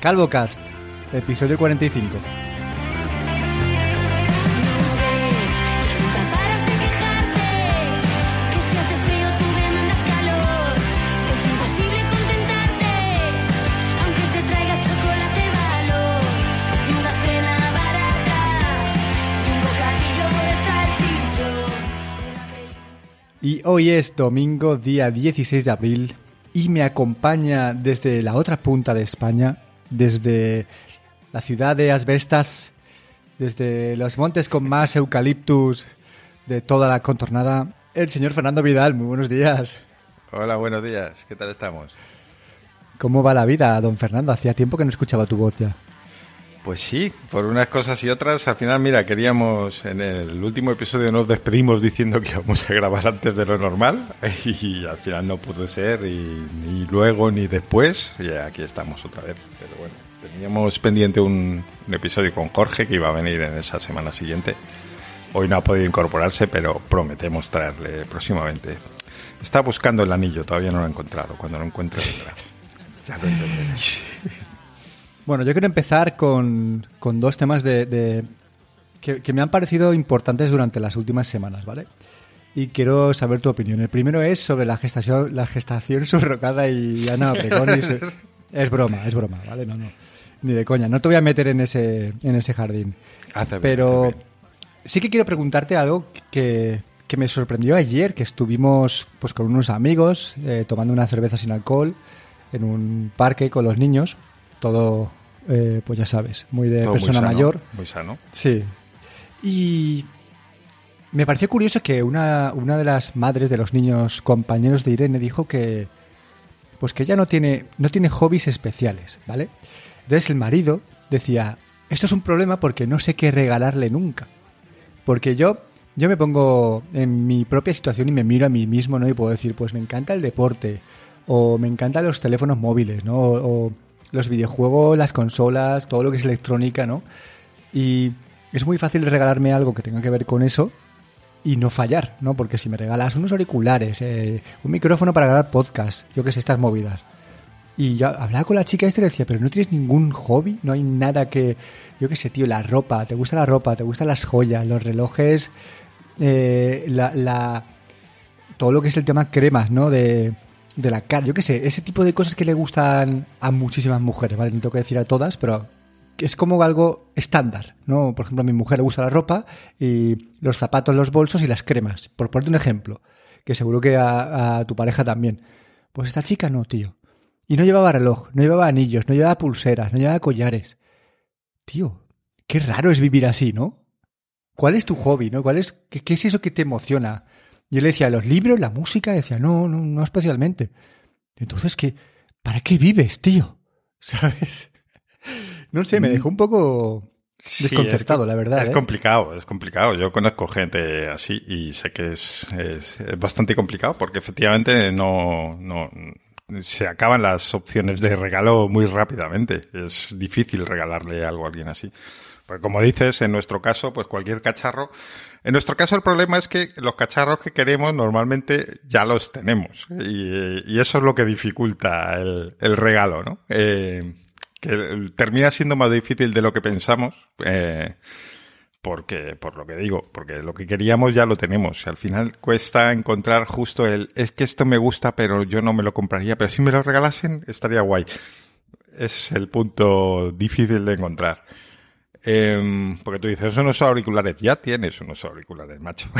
CalvoCast, episodio 45. Nunca paras de quejarte Que si hace frío tú demandas calor. Es imposible contentarte Aunque te traiga chocolate valor. Y una cena barata Y un bocadillo de salchichón Y hoy es domingo, día 16 de abril, y me acompaña desde la otra punta de España, desde la ciudad de Asbestas, desde los montes con más eucaliptus de toda la contornada, el señor Fernando Vidal. Muy buenos días. Hola, buenos días. ¿Qué tal estamos? ¿Cómo va la vida, don Fernando? Hacía tiempo que no escuchaba tu voz ya. Pues sí, por unas cosas y otras. Al final, mira, queríamos, en el último episodio nos despedimos diciendo que íbamos a grabar antes de lo normal y al final no pudo ser y ni luego ni después. Y aquí estamos otra vez. Pero bueno, teníamos pendiente un, un episodio con Jorge que iba a venir en esa semana siguiente. Hoy no ha podido incorporarse, pero prometemos traerle próximamente. Está buscando el anillo, todavía no lo ha encontrado. Cuando lo encuentre, vendrá. Ya lo entenderéis. Bueno, yo quiero empezar con, con dos temas de, de- que, que me han parecido importantes durante las últimas semanas, ¿vale? Y quiero saber tu opinión. El primero es sobre la gestación, la gestación subrogada y Ana Obregón. y su- Es broma, es broma, ¿vale? No, no. Ni de coña. No te voy a meter en ese, en ese jardín. Hace Pero bien. sí que quiero preguntarte algo que, que me sorprendió ayer, que estuvimos pues con unos amigos eh, tomando una cerveza sin alcohol en un parque con los niños. Todo, eh, pues ya sabes, muy de Todo muy persona sano, mayor. Muy sano. Sí. Y me pareció curioso que una, una de las madres de los niños compañeros de Irene dijo que pues que ella no tiene, no tiene hobbies especiales, ¿vale? Entonces el marido decía, esto es un problema porque no sé qué regalarle nunca. Porque yo, yo me pongo en mi propia situación y me miro a mí mismo, ¿no? Y puedo decir, pues me encanta el deporte, o me encantan los teléfonos móviles, ¿no? O, o los videojuegos, las consolas, todo lo que es electrónica, ¿no? Y es muy fácil regalarme algo que tenga que ver con eso y no fallar, ¿no? Porque si me regalas unos auriculares, eh, un micrófono para grabar podcast, yo que sé, estas movidas. Y ya hablaba con la chica esta y le decía, pero no tienes ningún hobby, no hay nada que, yo qué sé, tío, la ropa, te gusta la ropa, te gustan las joyas, los relojes, eh, la, la- todo lo que es el tema cremas, ¿no? De, de la cara, yo qué sé, ese tipo de cosas que le gustan a muchísimas mujeres, ¿vale? No tengo que decir a todas, pero es como algo estándar, ¿no? Por ejemplo, a mi mujer le gusta la ropa y los zapatos, los bolsos y las cremas, por ponerte un ejemplo, que seguro que a, tu pareja también. Pues esta chica no, tío. Y no llevaba reloj, no llevaba anillos, no llevaba pulseras, no llevaba collares. Tío, qué raro es vivir así, ¿no? ¿Cuál es tu hobby, no? ¿Cuál es, qué es eso que te emociona? Yo le decía, los libros, la música, y decía, no, no, no especialmente. Entonces, ¿qué, ¿para qué vives, tío? ¿Sabes? No sé, me dejó un poco Sí, desconcertado, es, la verdad. Es ¿eh? complicado, es complicado. Yo conozco gente así y sé que es, es- es bastante complicado porque efectivamente no, no se acaban las opciones de regalo muy rápidamente. Es difícil regalarle algo a alguien así. Porque como dices, en nuestro caso, pues cualquier cacharro. En nuestro caso el problema es que los cacharros que queremos normalmente ya los tenemos. Y, eso es lo que dificulta el, el regalo, ¿no? Eh, que termina siendo más difícil de lo que pensamos. eh, porque, por lo que digo, porque lo que queríamos ya lo tenemos. Al final cuesta encontrar justo el, es que esto me gusta, pero yo no me lo compraría, pero si me lo regalasen estaría guay. Es el punto difícil de encontrar. Em, porque tú dices, unos auriculares, ya tienes unos auriculares, macho.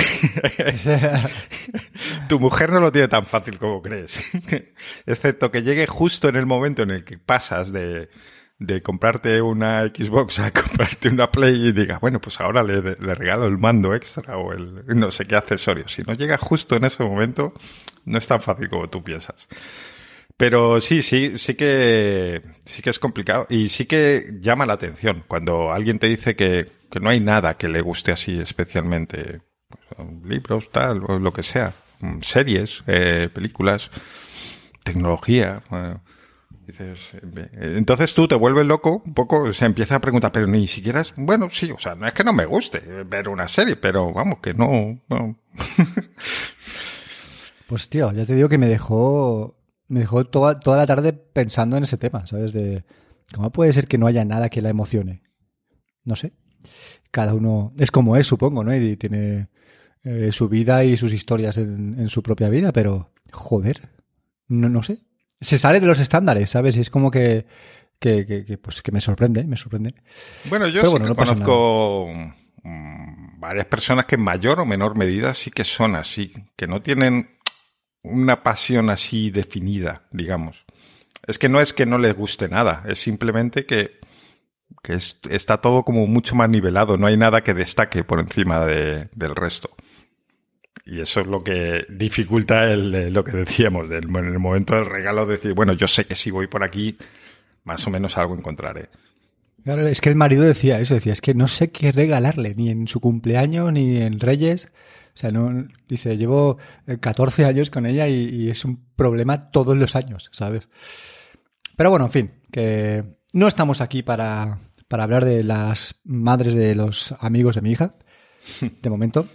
tu mujer no lo tiene tan fácil como crees. Excepto que llegue justo en el momento en el que pasas de, de comprarte una Xbox a comprarte una Play y digas, bueno, pues ahora le, le regalo el mando extra o el no sé qué accesorio. Si no llega justo en ese momento, no es tan fácil como tú piensas. Pero sí, sí, sí que, sí que es complicado y sí que llama la atención cuando alguien te dice que, que no hay nada que le guste así especialmente. Libros, tal, o lo que sea. Mm, Series, eh, películas, tecnología. eh, entonces tú te vuelves loco, un poco, se empieza a preguntar, pero ni siquiera es, bueno, sí, o sea, no es que no me guste ver una serie, pero vamos, que no. Pues tío, ya te digo que me dejó me dejó toda, toda la tarde pensando en ese tema, ¿sabes? De, ¿Cómo puede ser que no haya nada que la emocione? No sé. Cada uno es como es, supongo, ¿no? Y tiene eh, su vida y sus historias en, en su propia vida, pero joder, no, no sé. Se sale de los estándares, ¿sabes? Y es como que, que, que- que, pues, que me sorprende, me sorprende. Bueno, yo Pero sí bueno, que no pasa conozco mm, varias personas que en mayor o menor medida sí que son así, que no tienen una pasión así definida, digamos. Es que no es que no les guste nada, es simplemente que, que es- está todo como mucho más nivelado, no hay nada que destaque por encima de- del resto. Y eso es lo que dificulta el, eh, lo que decíamos, del, en el momento del regalo, decir, bueno, yo sé que si voy por aquí, más o menos algo encontraré. Claro, es que el marido decía eso, decía, es que no sé qué regalarle, ni en su cumpleaños, ni en Reyes. O sea, no, dice, llevo eh, 14 años con ella y, y es un problema todos los años, ¿sabes? Pero bueno, en fin, que no estamos aquí para, para hablar de las madres de los amigos de mi hija, de momento.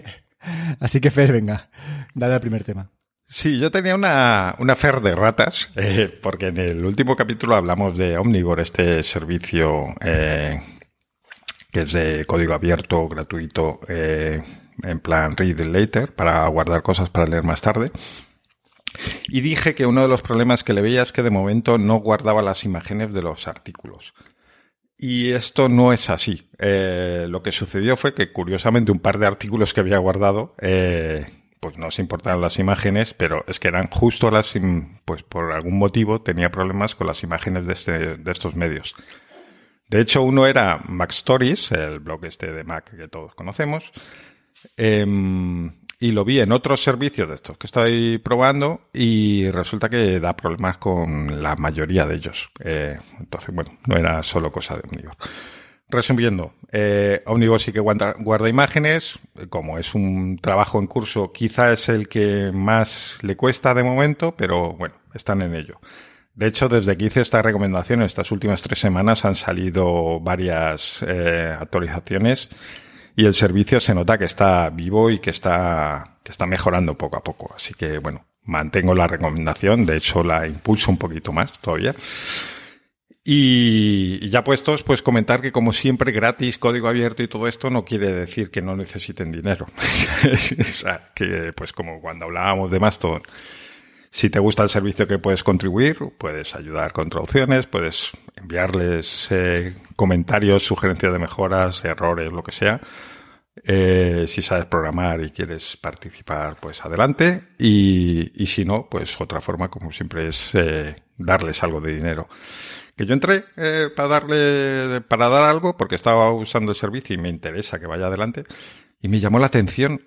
Así que Fer, venga, dale al primer tema. Sí, yo tenía una, una fer de ratas, eh, porque en el último capítulo hablamos de Omnivore, este servicio eh, que es de código abierto, gratuito, eh, en plan read later, para guardar cosas para leer más tarde. Y dije que uno de los problemas que le veía es que de momento no guardaba las imágenes de los artículos. Y esto no es así. Eh, lo que sucedió fue que, curiosamente, un par de artículos que había guardado, eh, pues no se importaban las imágenes, pero es que eran justo las, pues por algún motivo tenía problemas con las imágenes de, este- de estos medios. De hecho, uno era Mac Stories, el blog este de Mac que todos conocemos, Em, y lo vi en otros servicios de estos que estoy probando y resulta que da problemas con la mayoría de ellos. Eh, entonces, bueno, no era solo cosa de Omnivore. Resumiendo, eh, sí que guarda, guarda imágenes. Como es un trabajo en curso, quizá es el que más le cuesta de momento, pero bueno, están en ello. De hecho, desde que hice esta recomendación, estas últimas tres semanas han salido varias eh, actualizaciones y el servicio se nota que está vivo y que está, que está mejorando poco a poco. Así que, bueno, mantengo la recomendación. De hecho, la impulso un poquito más todavía. Y, ya puestos, pues comentar que como siempre gratis, código abierto y todo esto no quiere decir que no necesiten dinero. o sea, que pues como cuando hablábamos de Mastodon, si te gusta el servicio que puedes contribuir, puedes ayudar con traducciones, puedes enviarles eh, comentarios, sugerencias de mejoras, errores, lo que sea. Eh, si sabes programar y quieres participar, pues adelante. Y, y si no, pues otra forma, como siempre, es eh, darles algo de dinero. Que yo entré para darle, para dar algo, porque estaba usando el servicio y me interesa que vaya adelante. Y me llamó la atención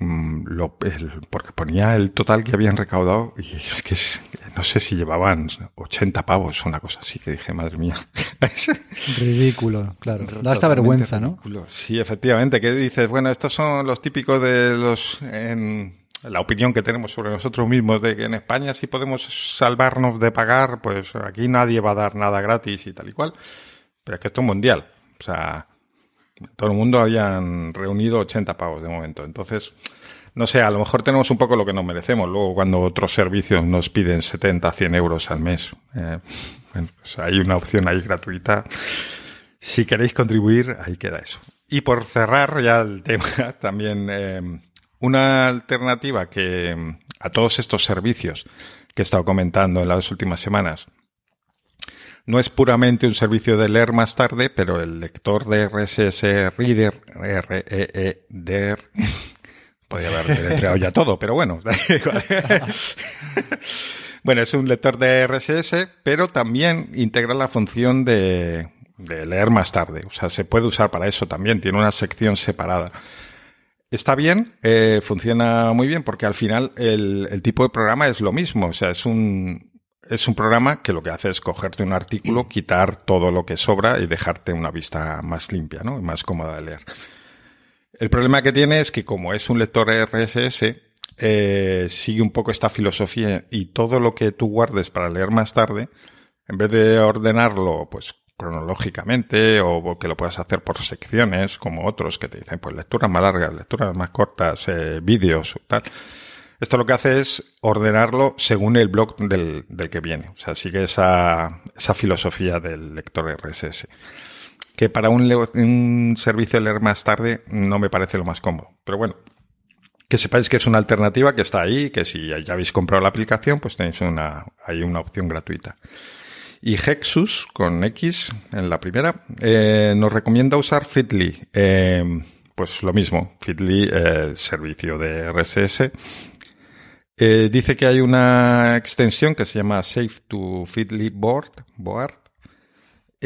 lo, el- porque ponía el total que habían recaudado y es que es- no sé si llevaban 80 pavos o una cosa así que dije, madre mía. Ridículo, claro. Da hasta vergüenza, ¿no? ridículo. Sí, efectivamente, que dices, bueno, estos son los típicos de los... En, la opinión que tenemos sobre nosotros mismos de que en España si podemos salvarnos de pagar, pues aquí nadie va a dar nada gratis y tal y cual. Pero es que esto es mundial. O sea, todo el mundo habían reunido 80 pavos de momento. Entonces, no sé, a lo mejor tenemos un poco lo que nos merecemos. Luego, cuando otros servicios nos piden 70, 100 euros al mes, eh, bueno, pues hay una opción ahí gratuita. Si queréis contribuir, ahí queda eso. Y por cerrar ya el tema, también eh, una alternativa que eh, a todos estos servicios que he estado comentando en las últimas semanas, no es puramente un servicio de leer más tarde, pero el lector de RSS Reader, R-E-E-DER, podría haber deletreado ya todo, pero bueno. Bueno, es un lector de RSS, pero también integra la función de, de leer más tarde. O sea, se puede usar para eso también. Tiene una sección separada. Está bien, eh, funciona muy bien porque al final el, el tipo de programa es lo mismo. O sea, es un, es un programa que lo que hace es cogerte un artículo, quitar todo lo que sobra y dejarte una vista más limpia, ¿no? Y más cómoda de leer. El problema que tiene es que como es un lector RSS, eh, sigue un poco esta filosofía y todo lo que tú guardes para leer más tarde, en vez de ordenarlo pues cronológicamente o que lo puedas hacer por secciones como otros que te dicen pues lecturas más largas, lecturas más cortas, eh, vídeos tal. Esto lo que hace es ordenarlo según el blog del, del que viene. O sea, sigue esa, esa filosofía del lector RSS. Que para un, un servicio leer más tarde no me parece lo más cómodo. Pero bueno, que sepáis que es una alternativa que está ahí, que si ya habéis comprado la aplicación, pues tenéis una, hay una opción gratuita. Y Hexus, con X en la primera, eh, nos recomienda usar Fitly. Eh, pues lo mismo, Fitly, eh, servicio de RSS. Eh, dice que hay una extensión que se llama Save to Fitly Board, Board.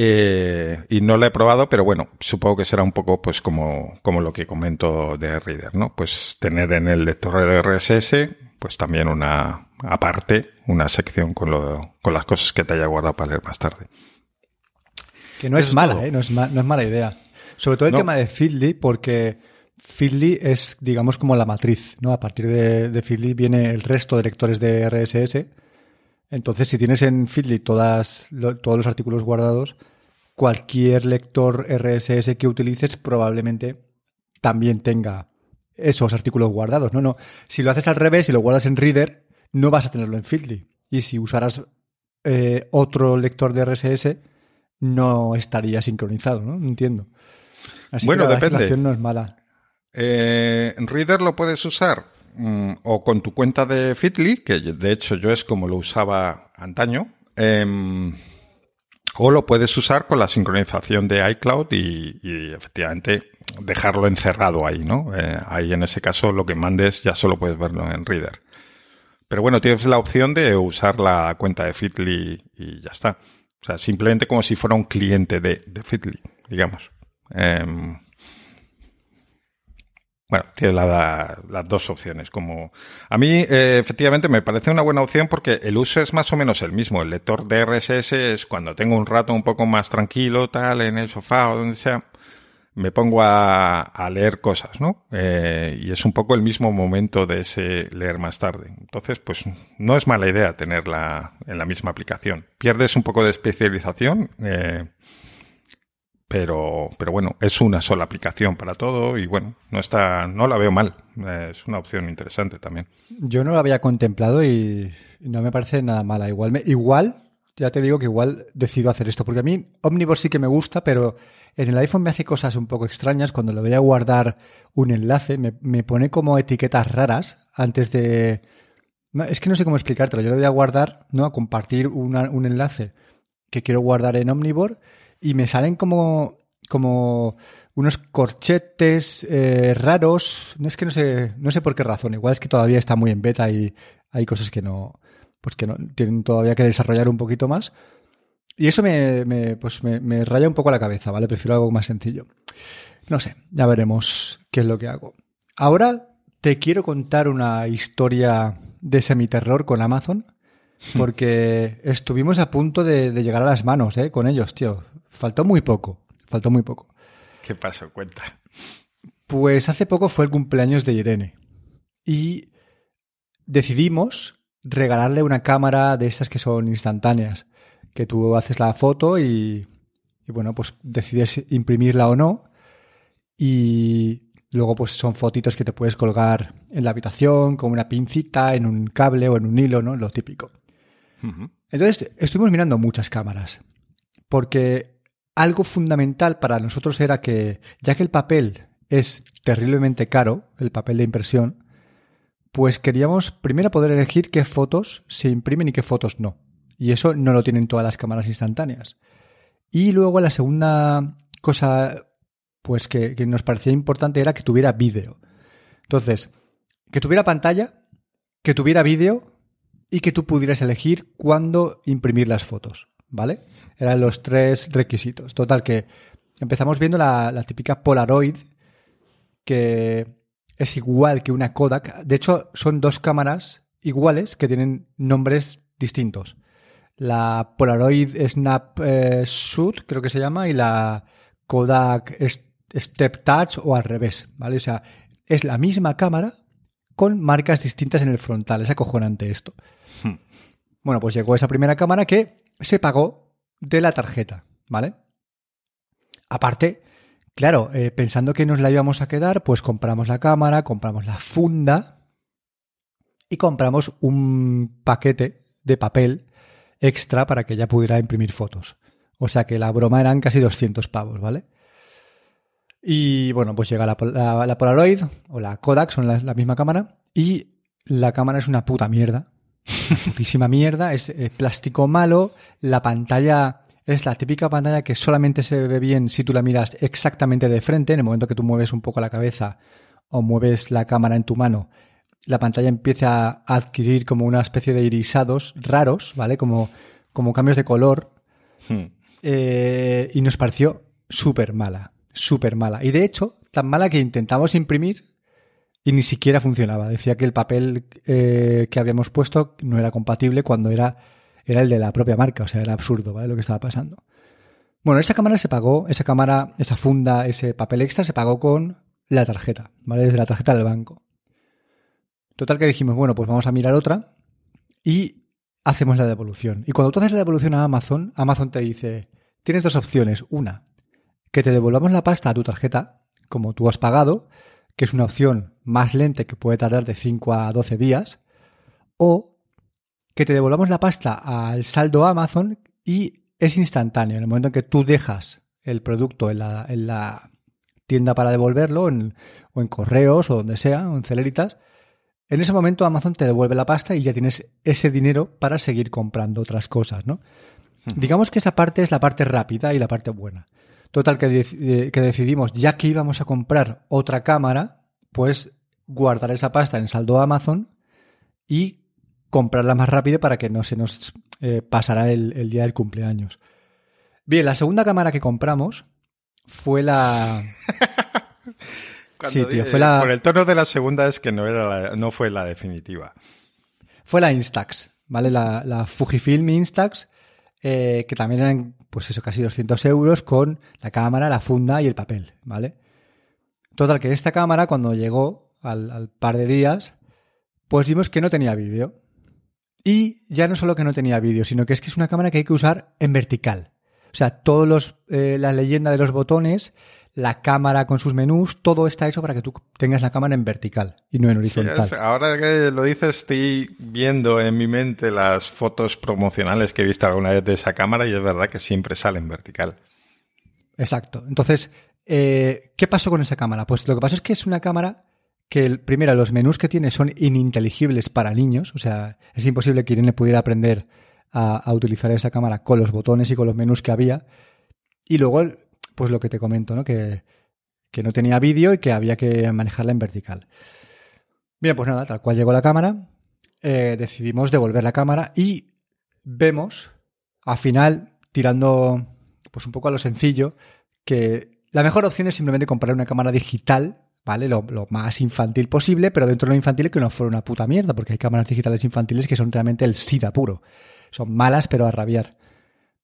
Eh, y no la he probado, pero bueno, supongo que será un poco pues como, como lo que comento de Reader, ¿no? Pues tener en el lector de RSS, pues también una, aparte, una sección con, lo, con las cosas que te haya guardado para leer más tarde. Que no Eso es es mala, todo. ¿eh? No es, ma- no es mala idea. Sobre todo el No. tema de Feedly, porque Feedly es, digamos, como la matriz, ¿no? A partir de, de Feedly viene el resto de lectores de RSS. Entonces, si tienes en Feedly todas, lo- todos los artículos guardados, cualquier lector RSS que utilices probablemente también tenga esos artículos guardados. No, no. Si lo haces al revés y lo guardas en Reader, no vas a tenerlo en Feedly. Y si usaras eh, otro lector de RSS, no estaría sincronizado, ¿no? No entiendo. Así Bueno, que la depende. no es mala. Eh, Reader lo puedes usar mm, o con tu cuenta de Fitly, que de hecho yo es como lo usaba antaño, em, o lo puedes usar con la sincronización de iCloud y, efectivamente dejarlo encerrado ahí, ¿no? Eh, ahí en ese caso lo que mandes ya solo puedes verlo en Reader. Pero bueno, tienes la opción de usar la cuenta de Fitly y ya está. O sea, simplemente como si fuera un cliente de, de Fitly, digamos. Em, bueno, tiene la- las dos opciones. Como a mí, eh, efectivamente, me parece una buena opción porque el uso es más o menos el mismo. El lector de RSS es cuando tengo un rato un poco más tranquilo, tal, en el sofá o donde sea, me pongo a, a leer cosas, ¿no? Eh, y es un poco el mismo momento de ese leer más tarde. Entonces, pues no es mala idea tenerla en la misma aplicación. Pierdes un poco de especialización. eh, pero, pero bueno, es una sola aplicación para todo y bueno, no está, no la veo mal. Es una opción interesante también. Yo no lo había contemplado y no me parece nada mala. Igual, me- igual, ya te digo que igual decido hacer esto, porque a mí Omnivore sí que me gusta, pero en el iPhone me hace cosas un poco extrañas. Cuando le doy a guardar un enlace, me, me pone como etiquetas raras antes de... Es que no sé cómo explicártelo. Yo le doy a guardar, ¿no? A compartir una- un enlace que quiero guardar en Omnivore y me salen como, como unos corchetes eh, raros. No es que no sé, no sé por qué razón. Igual es que todavía está muy en beta y hay cosas que no, pues que no tienen todavía que desarrollar un poquito más. Y eso me, me, pues me, me raya un poco la cabeza, ¿vale? Prefiero algo más sencillo. No sé, ya veremos qué es lo que hago. Ahora te quiero contar una historia de semiterror con Amazon, porque estuvimos a punto de, de llegar a las manos, ¿eh? Con ellos, tío. Faltó muy poco, faltó muy poco. ¿Qué pasó? Cuenta. Pues hace poco fue el cumpleaños de Irene y decidimos regalarle una cámara de estas que son instantáneas, que tú haces la foto y, y bueno, pues decides imprimirla o no y luego pues son fotitos que te puedes colgar en la habitación con una pincita, en un cable o en un hilo, ¿no? Lo típico. Entonces estuvimos mirando muchas cámaras, porque algo fundamental para nosotros era que, ya que el papel es terriblemente caro, el papel de impresión, pues queríamos primero poder elegir qué fotos se imprimen y qué fotos no. Y eso no lo tienen todas las cámaras instantáneas. Y luego la segunda cosa pues que, que nos parecía importante era que tuviera vídeo. Entonces, que tuviera pantalla, que tuviera vídeo y que tú pudieras elegir cuándo imprimir las fotos, ¿vale? Eran los tres requisitos. Total, que empezamos viendo la, la típica Polaroid, que es igual que una Kodak. De hecho, son dos cámaras iguales que tienen nombres distintos. La Polaroid Snap eh, Shoot, creo que se llama, y la Kodak Step Touch o al revés, ¿vale? O sea, es la misma cámara con marcas distintas en el frontal. Es acojonante esto. Hmm. Bueno, pues llegó esa primera cámara que se pagó de la tarjeta, ¿vale? Aparte, claro, eh, pensando que nos la íbamos a quedar, pues compramos la cámara, compramos la funda y compramos un paquete de papel extra para que ella pudiera imprimir fotos. O sea que la broma eran casi 200 pavos, ¿vale? Y bueno, pues llega la, la- la Polaroid o la Kodak, son la misma cámara, y la cámara es una puta mierda. Putísima mierda, es plástico malo, la pantalla es la típica pantalla que solamente se ve bien si tú la miras exactamente de frente, en el momento que tú mueves un poco la cabeza o mueves la cámara en tu mano, la pantalla empieza a adquirir como una especie de irisados raros, ¿vale? Como, como cambios de color, Hmm. eh, y nos pareció súper mala, súper mala. Y de hecho, tan mala que intentamos imprimir y ni siquiera funcionaba. Decía que el papel eh, que habíamos puesto no era compatible cuando era, era el de la propia marca. O sea, era absurdo, ¿vale? Lo que estaba pasando. Bueno, esa cámara se pagó, esa cámara, esa funda, ese papel extra se pagó con la tarjeta, ¿vale? Desde la tarjeta del banco. Total que dijimos, bueno, pues vamos a mirar otra y hacemos la devolución. Y cuando tú haces la devolución a Amazon, Amazon te dice, tienes dos opciones. Una, que te devolvamos la pasta a tu tarjeta, como tú has pagado, que es una opción más lenta que puede tardar de 5 a 12 días, o que te devolvamos la pasta al saldo Amazon y es instantáneo. En el momento en que tú dejas el producto en la, en la tienda para devolverlo, en- o en correos, o donde sea, o en celeritas, en ese momento Amazon te devuelve la pasta y ya tienes ese dinero para seguir comprando otras cosas, ¿no? Digamos que esa parte es la parte rápida y la parte buena. Total, que, dec- eh, que decidimos, ya que íbamos a comprar otra cámara, pues guardar esa pasta en saldo Amazon y comprarla más rápido para que no se nos eh, pasara el, el día del cumpleaños. Bien, la segunda cámara que compramos fue la... Sí, tío, fue la- Por el tono de la segunda es que no, era la- no fue la definitiva. fue la Instax, ¿vale? La, la Fujifilm Instax, eh, que también eran, pues eso, casi 200 euros con la cámara, la funda y el papel, ¿vale? Total, que esta cámara, cuando llegó al, al par de días, pues vimos que no tenía vídeo. Y ya no solo que no tenía vídeo, sino que es que es una cámara que hay que usar en vertical. O sea, todos los, eh, la leyenda de los botones, la cámara con sus menús, todo está hecho para que tú tengas la cámara en vertical y no en horizontal. ahora que lo dices, estoy viendo en mi mente las fotos promocionales que he visto alguna vez de esa cámara y es verdad que siempre sale en vertical. Exacto. Entonces, eh, ¿qué pasó con esa cámara? Pues lo que pasó es que es una cámara que, el- primero, los menús que tiene son ininteligibles para niños. O sea, es imposible que Irene pudiera aprender a, utilizar esa cámara con los botones y con los menús que había. Y luego, pues lo que te comento, ¿no? Que, que no tenía vídeo y que había que manejarla en vertical. Bien, pues nada, tal cual llegó la cámara, eh, decidimos devolver la cámara y vemos, al final, tirando pues un poco a lo sencillo, que la mejor opción es simplemente comprar una cámara digital, ¿vale? Lo, lo más infantil posible, pero dentro de lo infantil que no fuera una puta mierda, porque hay cámaras digitales infantiles que son realmente el SIDA puro. Son malas, pero a rabiar.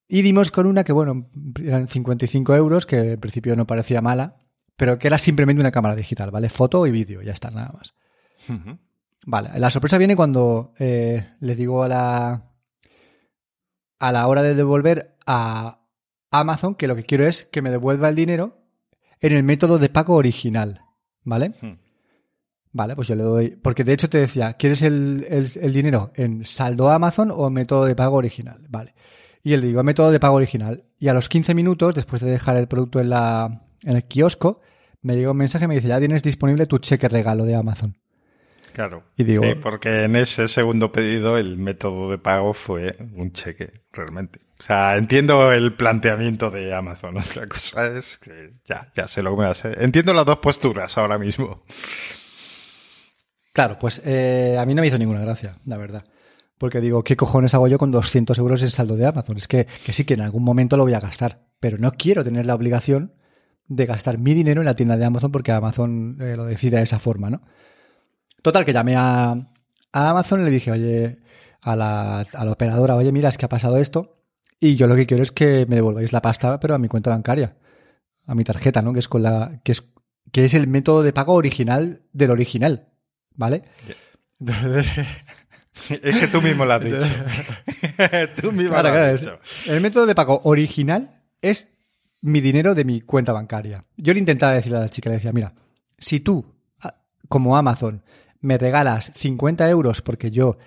Y dimos con una que, bueno, eran 55 euros, que en principio no parecía mala, pero que era simplemente una cámara digital, ¿vale? Foto y vídeo, ya está, nada más. Vale, la sorpresa viene cuando eh, le digo a la a la hora de devolver a Amazon que lo que quiero es que me devuelva el dinero en el método de pago original, ¿vale? Hmm. Vale, pues yo le doy. Porque de hecho te decía, ¿quieres el, el- el dinero en saldo Amazon o en método de pago original? Vale. Y él le digo, método de pago original. Y a los 15 minutos, después de dejar el producto en, la, en el kiosco, me llega un mensaje y me dice, ya tienes disponible tu cheque regalo de Amazon. Claro. Y digo- Sí, porque en ese segundo pedido el método de pago fue un cheque, realmente. O sea, entiendo el planteamiento de Amazon. Otra cosa es que ya, ya sé lo que me hace. Entiendo las dos posturas ahora mismo. Claro, pues eh, a mí no me hizo ninguna gracia, la verdad. Porque digo, ¿qué cojones hago yo con 200 euros en saldo de Amazon? Es que, que sí que en algún momento lo voy a gastar, pero no quiero tener la obligación de gastar mi dinero en la tienda de Amazon porque Amazon eh, lo decide de esa forma, ¿no? Total, que llamé a, a Amazon y le dije, oye, a la, a la operadora, oye, mira, es que ha pasado esto y yo lo que quiero es que me devolváis la pasta, pero a mi cuenta bancaria, a mi tarjeta, ¿no? Que es con la, que es, que es el método de pago original del original, ¿vale? Entonces, Es que tú mismo lo has dicho. tú mismo Claro, lo claro, has es- dicho. el método de pago original es mi dinero de mi cuenta bancaria. Yo le intentaba decir a la chica, le decía, mira, si tú, a- como Amazon, me regalas 50 euros porque yo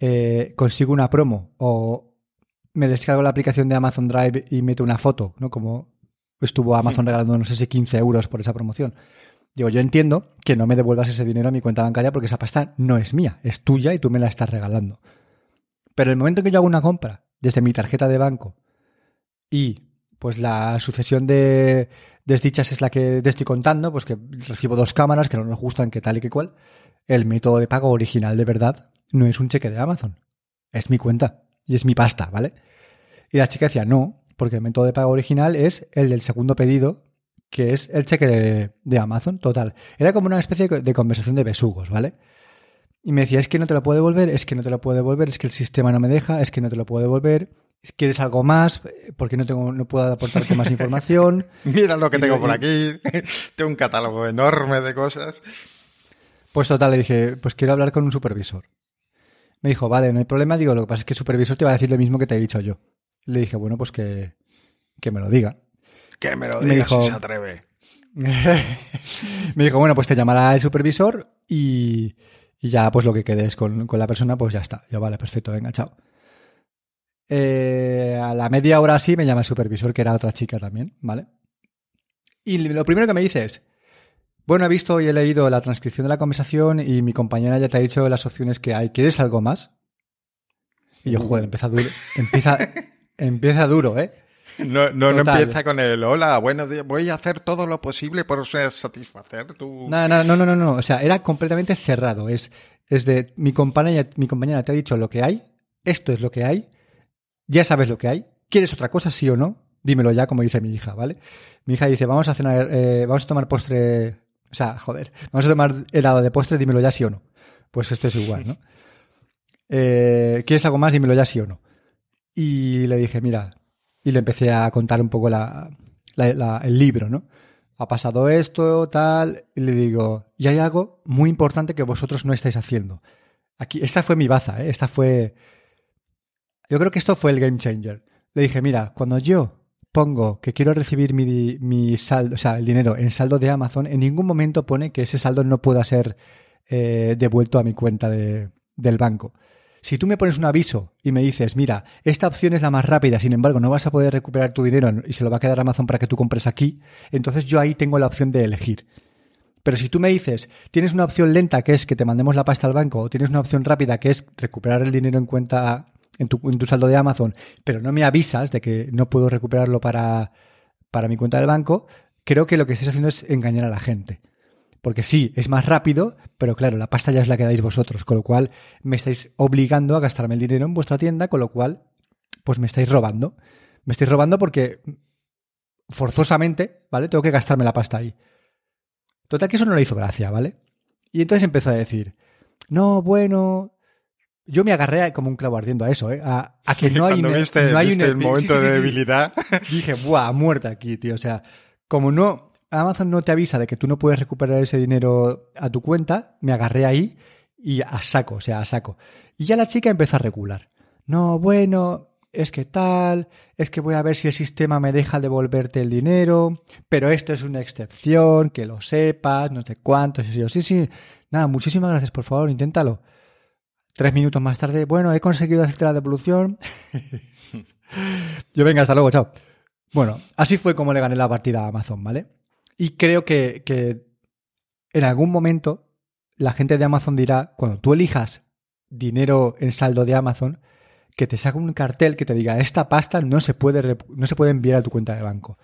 eh, consigo una promo o me descargo la aplicación de Amazon Drive y meto una foto, ¿no? Como estuvo Amazon regalando, no sé si 15 euros por esa promoción. Digo, yo entiendo que no me devuelvas ese dinero a mi cuenta bancaria porque esa pasta no es mía, es tuya y tú me la estás regalando. Pero el momento en que yo hago una compra desde mi tarjeta de banco y pues la sucesión de desdichas es la que te estoy contando, pues que recibo dos cámaras que no nos gustan, que tal y que cual, el método de pago original de verdad no es un cheque de Amazon, es mi cuenta y es mi pasta, ¿vale? Y la chica decía, no, porque el método de pago original es el del segundo pedido, que es el cheque de, de Amazon, total. Era como una especie de conversación de besugos, ¿vale? Y me decía, es que no te lo puedo devolver, es que no te lo puedo devolver, es que el sistema no me deja, es que no te lo puedo devolver, ¿quieres algo más? Porque no, tengo, no puedo aportarte más información. Mira lo que tengo por aquí. tengo un catálogo enorme de cosas. Pues total, le dije, pues quiero hablar con un supervisor. Me dijo, vale, no hay problema. Digo, lo que pasa es que el supervisor te va a decir lo mismo que te he dicho yo. Le dije, bueno, pues que, que me lo diga. Que me lo Me digas dijo- si se atreve. me dijo, bueno, pues te llamará el supervisor y, y ya pues lo que quedes con, con la persona, pues ya está. Yo, vale, perfecto, venga, chao. Eh, a la media hora así me llama el supervisor, que era otra chica también, ¿vale? Y lo primero que me dice es, bueno, he visto y he leído la transcripción de la conversación y mi compañera ya te ha dicho las opciones que hay. ¿Quieres algo más? Y yo, joder, empieza duro. Empieza, empieza duro, ¿eh? No, no, no empieza con el hola, buenos días, voy a hacer todo lo posible por satisfacer tu... No, no, no, no, no, no. O sea, era completamente cerrado. Es, es de mi compañera, mi compañera te ha dicho lo que hay, esto es lo que hay, ya sabes lo que hay. ¿Quieres otra cosa, sí o no? Dímelo ya, como dice mi hija, ¿vale? Mi hija dice, vamos a cenar, eh, vamos a tomar postre, o sea, joder, vamos a tomar helado de postre, dímelo ya, sí o no. Pues esto es igual, ¿no? Eh, ¿Quieres algo más? Dímelo ya, sí o no. Y le dije, mira, y le empecé a contar un poco la, la- el libro, ¿no? Ha pasado esto, tal, y le digo, y hay algo muy importante que vosotros no estáis haciendo. Aquí, esta fue mi baza, ¿eh? Esta fue. Yo creo que esto fue el game changer. Le dije, mira, cuando yo pongo que quiero recibir mi, mi saldo, o sea, el dinero en saldo de Amazon, en ningún momento pone que ese saldo no pueda ser eh, devuelto a mi cuenta de- del banco. Si tú me pones un aviso y me dices, mira, esta opción es la más rápida, sin embargo, no vas a poder recuperar tu dinero y se lo va a quedar Amazon para que tú compres aquí, entonces yo ahí tengo la opción de elegir. Pero si tú me dices, tienes una opción lenta que es que te mandemos la pasta al banco, o tienes una opción rápida que es recuperar el dinero en cuenta, en tu, en tu saldo de Amazon, pero no me avisas de que no puedo recuperarlo para, para mi cuenta del banco, creo que lo que estáis haciendo es engañar a la gente. Porque sí, es más rápido, pero claro, la pasta ya es la que dais vosotros, con lo cual me estáis obligando a gastarme el dinero en vuestra tienda, con lo cual, pues me estáis robando. Me estáis robando porque forzosamente, ¿vale? Tengo que gastarme la pasta ahí. Total que eso no le hizo gracia, ¿vale? Y entonces empezó a decir, no, bueno, yo me agarré como un clavo ardiendo a eso, ¿eh? A, a que no hay, viste, no hay viste un- el momento sí, sí, de sí. debilidad. Dije, buah, muerta aquí, tío. O sea, como no, Amazon no te avisa de que tú no puedes recuperar ese dinero a tu cuenta, me agarré ahí y a saco, o sea, a saco. Y ya la chica empezó a regular. No, bueno, es que tal, es que voy a ver si el sistema me deja devolverte el dinero, pero esto es una excepción, que lo sepas, no sé cuánto. Sí, sí, sí. Nada, muchísimas gracias, por favor, inténtalo. Tres minutos más tarde, bueno, he conseguido hacerte la devolución. Yo venga, hasta luego, chao. Bueno, así fue como le gané la partida a Amazon, ¿vale? Y creo que, que en algún momento la gente de Amazon dirá, cuando tú elijas dinero en saldo de Amazon, que te saque un cartel que te diga, esta pasta no se puede, no se puede enviar a tu cuenta de banco.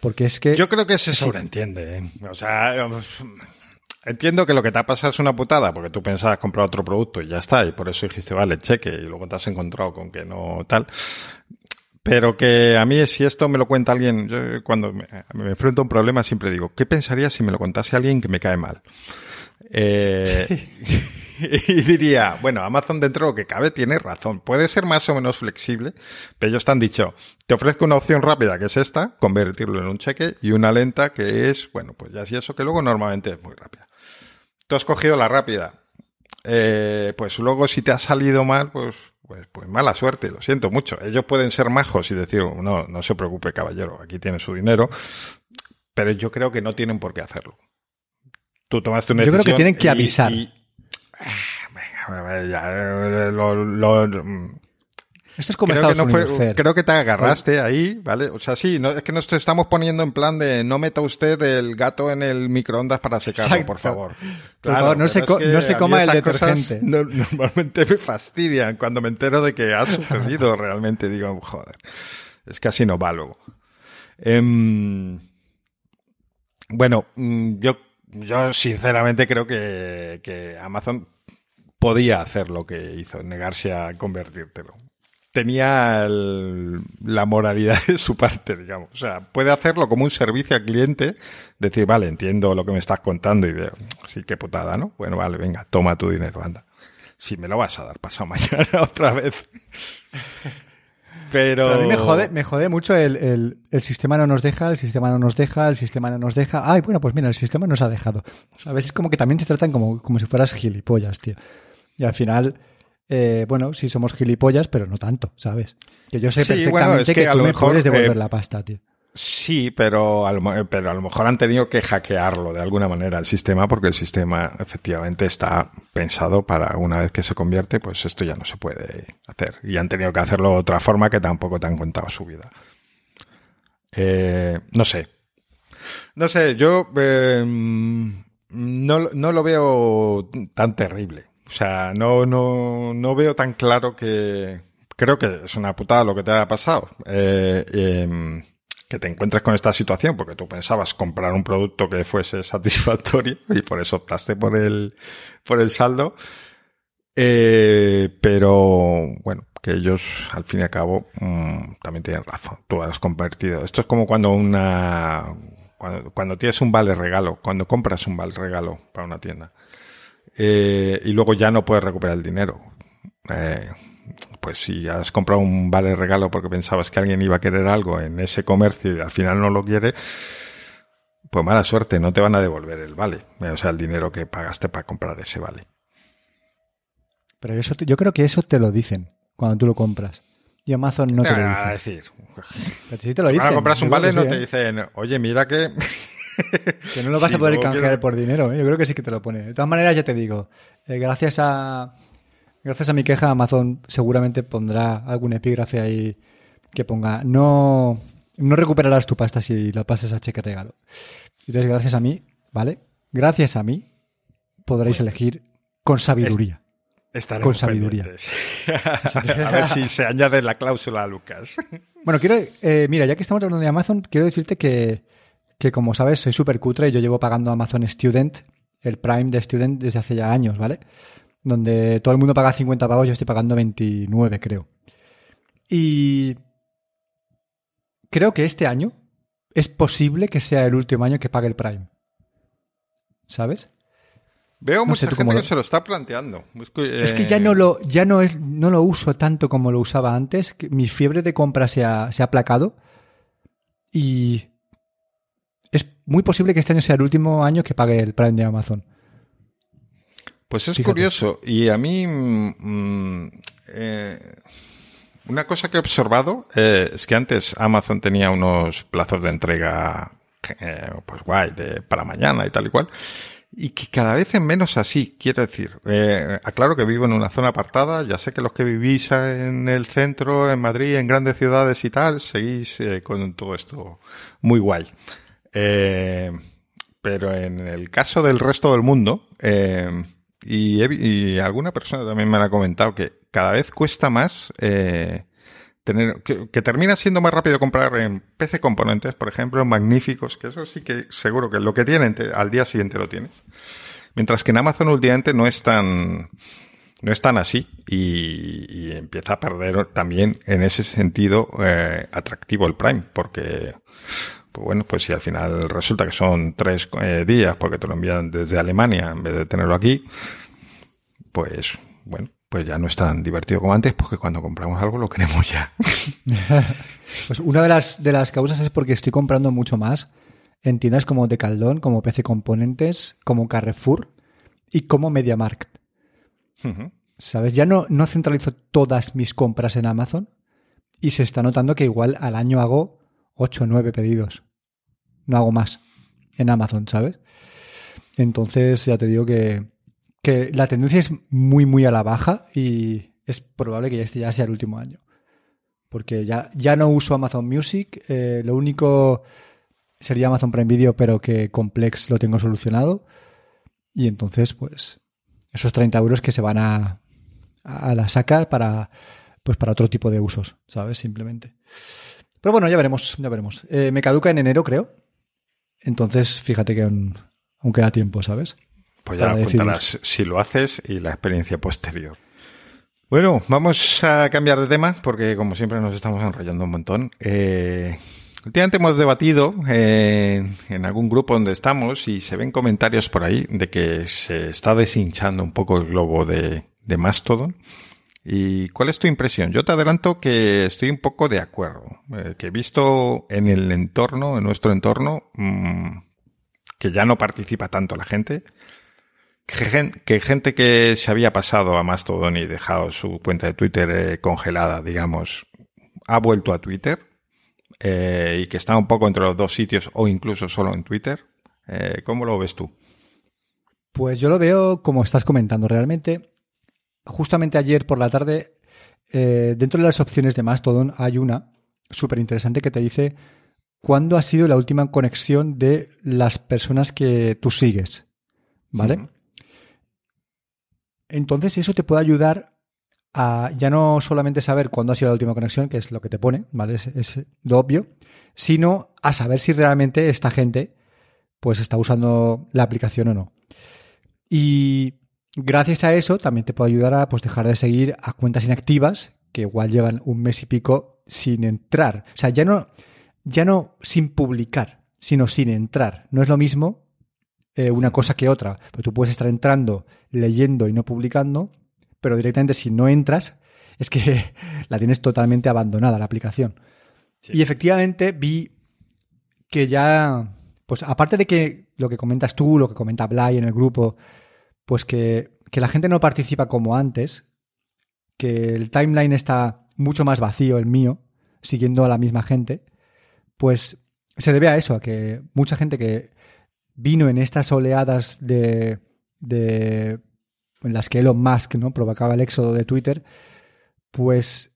Porque es que... Yo creo que se sobreentiende. ¿eh? O sea, entiendo que lo que te ha pasado es una putada, porque tú pensabas comprar otro producto y ya está, y por eso dijiste, vale, cheque, y luego te has encontrado con que no tal. Pero que a mí, si esto me lo cuenta alguien, yo cuando me, me enfrento a un problema siempre digo, ¿qué pensaría si me lo contase alguien que me cae mal? Eh, y diría, bueno, Amazon dentro de lo que cabe tiene razón. Puede ser más o menos flexible, pero ellos te han dicho, te ofrezco una opción rápida que es esta, convertirlo en un cheque, y una lenta que es, bueno, pues ya sí eso que luego normalmente es muy rápida. Tú has cogido la rápida. Eh, pues luego si te ha salido mal, pues, pues, pues mala suerte, lo siento mucho. Ellos pueden ser majos y decir, no, no se preocupe, caballero, aquí tiene su dinero, pero yo creo que no tienen por qué hacerlo. Tú tomaste una Yo creo que tienen que y- avisar. y- Venga, ya, lo- lo- mm, Esto es como creo, que no Unidos, creo que te agarraste ahí, ¿vale? O sea, sí, no, es que nos estamos poniendo en plan de no meta usted el gato en el microondas para secarlo, Exacto. por favor. Por favor, no se es co- que no se coma el detergente. no- normalmente me fastidian cuando me entero de que ha sucedido realmente. Digo, joder, es que así no va luego. Em, bueno, mm, yo, yo sinceramente creo que, que Amazon podía hacer lo que hizo, negarse a convertírtelo. Tenía la moralidad de su parte, digamos. O sea, puede hacerlo como un servicio al cliente, decir, vale, entiendo lo que me estás contando y veo, sí, qué putada, ¿no? Bueno, vale, venga, toma tu dinero, anda. Si me lo vas a dar pasado mañana otra vez. Pero... A mí me jode, mucho el, sistema no nos deja, el sistema no nos deja, el sistema no nos deja. Ay, bueno, pues mira, el sistema nos ha dejado. ¿Sabes? Es como que también te tratan como, como si fueras gilipollas, tío. Y al final, eh, bueno, sí somos gilipollas, pero no tanto, ¿sabes? Que yo sé Sí, bueno, perfectamente es que que, a tú lo me mejor, puedes devolver eh, la pasta, tío. Sí, pero a, lo, mo- pero a lo mejor han tenido que hackearlo de alguna manera el sistema porque el sistema efectivamente está pensado para una vez que se convierte, pues esto ya no se puede hacer. Y han tenido que hacerlo de otra forma que tampoco te han contado su vida. Eh, no sé. No sé, yo eh, no, no lo veo tan terrible. O sea, no, no, no veo tan claro que... Creo que es una putada lo que te ha pasado. Eh, em, que te encuentres con esta situación porque tú pensabas comprar un producto que fuese satisfactorio y por eso optaste por el, por el saldo. Eh, pero bueno, que ellos al fin y al cabo mm, también tienen razón. Tú has convertido. Esto es como cuando una cuando, cuando tienes un vale regalo, cuando compras un vale regalo para una tienda eh, y luego ya no puedes recuperar el dinero. Eh, pues si has comprado un vale regalo porque pensabas que alguien iba a querer algo en ese comercio y al final no lo quiere, pues mala suerte, no te van a devolver el vale, eh, o sea, el dinero que pagaste para comprar ese vale. Pero eso, te- yo creo que eso te lo dicen cuando tú lo compras. Y Amazon no te lo Ah, dice. decir, Pero sí te lo dicen. ahora compras un vale, no sí, te dicen, oye, mira que... Que no lo vas Sí, a poder canjear por dinero, ¿eh? Yo creo que sí que te lo pone. De todas maneras, ya te digo, eh, gracias a gracias a mi queja, Amazon seguramente pondrá algún epígrafe ahí que ponga no, no recuperarás tu pasta si la pasas a cheque regalo. Entonces, gracias a mí, ¿vale? Gracias a mí podréis elegir con sabiduría. Estaremos Con sabiduría. a ver si se añade la cláusula a Lucas. Bueno, quiero, eh, mira, ya que estamos hablando de Amazon, quiero decirte que, que como sabes, soy súper cutre y yo llevo pagando Amazon Student, el Prime de Student, desde hace ya años, ¿vale? Donde todo el mundo paga 50 pavos, yo estoy pagando 29, creo. Y creo que este año es posible que sea el último año que pague el Prime. ¿Sabes? Veo No mucha gente cómo que se lo está planteando. Es que, que eh, ya no lo, ya no es, no lo uso tanto como lo usaba antes. mi fiebre de compra se ha, se ha aplacado. Y es muy posible que este año sea el último año que pague el Prime de Amazon. Pues es Fíjate. curioso. Y a mí, mm, eh, una cosa que he observado eh, es que antes Amazon tenía unos plazos de entrega, eh, pues guay, de, para mañana y tal y cual. Y que cada vez es menos así, quiero decir. Aclaro que vivo en una zona apartada, ya sé que los que vivís en el centro, en Madrid, en grandes ciudades y tal, seguís con todo esto muy guay. Eh, pero en el caso del resto del mundo, eh, y, alguna persona también me lo ha comentado que cada vez cuesta más eh, tener que, termina siendo más rápido comprar en PC Componentes, por ejemplo, magníficos, que eso sí que seguro que lo que tienen al día siguiente lo tienes. Mientras que en Amazon últimamente no es tan no es tan así y, empieza a perder también en ese sentido atractivo el Prime, porque pues bueno, pues si al final resulta que son tres eh, días porque te lo envían desde Alemania en vez de tenerlo aquí, pues bueno, pues ya no es tan divertido como antes porque cuando compramos algo lo queremos ya. Pues una de las, de las causas es porque estoy comprando mucho más en tiendas como Decathlon, como PC Componentes, como Carrefour y como MediaMarkt. Ujú. ¿Sabes? Ya no, no centralizo todas mis compras en Amazon y se está notando que igual al año hago 8 o 9 pedidos. No hago más en Amazon, ¿sabes? Entonces ya te digo que, que la tendencia es muy, muy a la baja y es probable que este ya sea el último año. Porque ya, ya no uso Amazon Music, eh, lo único sería Amazon Prime Video, pero que Complex lo tengo solucionado. Y entonces, pues, esos 30 euros que se van a, a la saca para, pues para otro tipo de usos, ¿sabes? Simplemente. Pero bueno, ya veremos, ya veremos. Eh, me caduca en enero, creo. Entonces, fíjate que aún, aún queda tiempo, ¿sabes? Pues ya nos contarás si lo haces y la experiencia posterior. Bueno, vamos a cambiar de tema porque como siempre nos estamos enrollando un montón. Eh, últimamente hemos debatido eh, en algún grupo donde estamos y se ven comentarios por ahí de que se está deshinchando un poco el globo de, de Mastodon. ¿Y cuál es tu impresión? Yo te adelanto que estoy un poco de acuerdo. eh, que he visto en el entorno, en nuestro entorno, mm, que ya no participa tanto la gente, que, que gente que se había pasado a Mastodon y dejado su cuenta de Twitter eh, congelada, digamos, ha vuelto a Twitter eh, y que está un poco entre los dos sitios o incluso solo en Twitter. ¿Cómo lo ves tú? Pues yo lo veo como estás comentando. Realmente, justamente ayer por la tarde, eh, dentro de las opciones de Mastodon hay una súper interesante que te dice cuándo ha sido la última conexión de las personas que tú sigues. ¿Vale? Entonces eso te puede ayudar a ya no solamente saber cuándo ha sido la última conexión, que es lo que te pone, ¿vale? Es, es lo obvio, sino a saber si realmente esta gente pues está usando la aplicación o no. Y gracias a eso también te puede ayudar a pues dejar de seguir a cuentas inactivas que igual llevan un mes y pico sin entrar. O sea, ya no, ya no sin publicar, sino sin entrar. No es lo mismo eh, una cosa que otra. Pero tú puedes estar entrando, leyendo y no publicando, pero directamente si no entras, es que la tienes totalmente abandonada la aplicación. Y efectivamente vi que ya, pues aparte de que lo que comentas tú, lo que comenta Blay en el grupo, pues que, que la gente no participa como antes, que el timeline está mucho más vacío, el mío, siguiendo a la misma gente, pues se debe a eso, a que mucha gente que vino en estas oleadas de, de en las que Elon Musk ¿no? provocaba el éxodo de Twitter, pues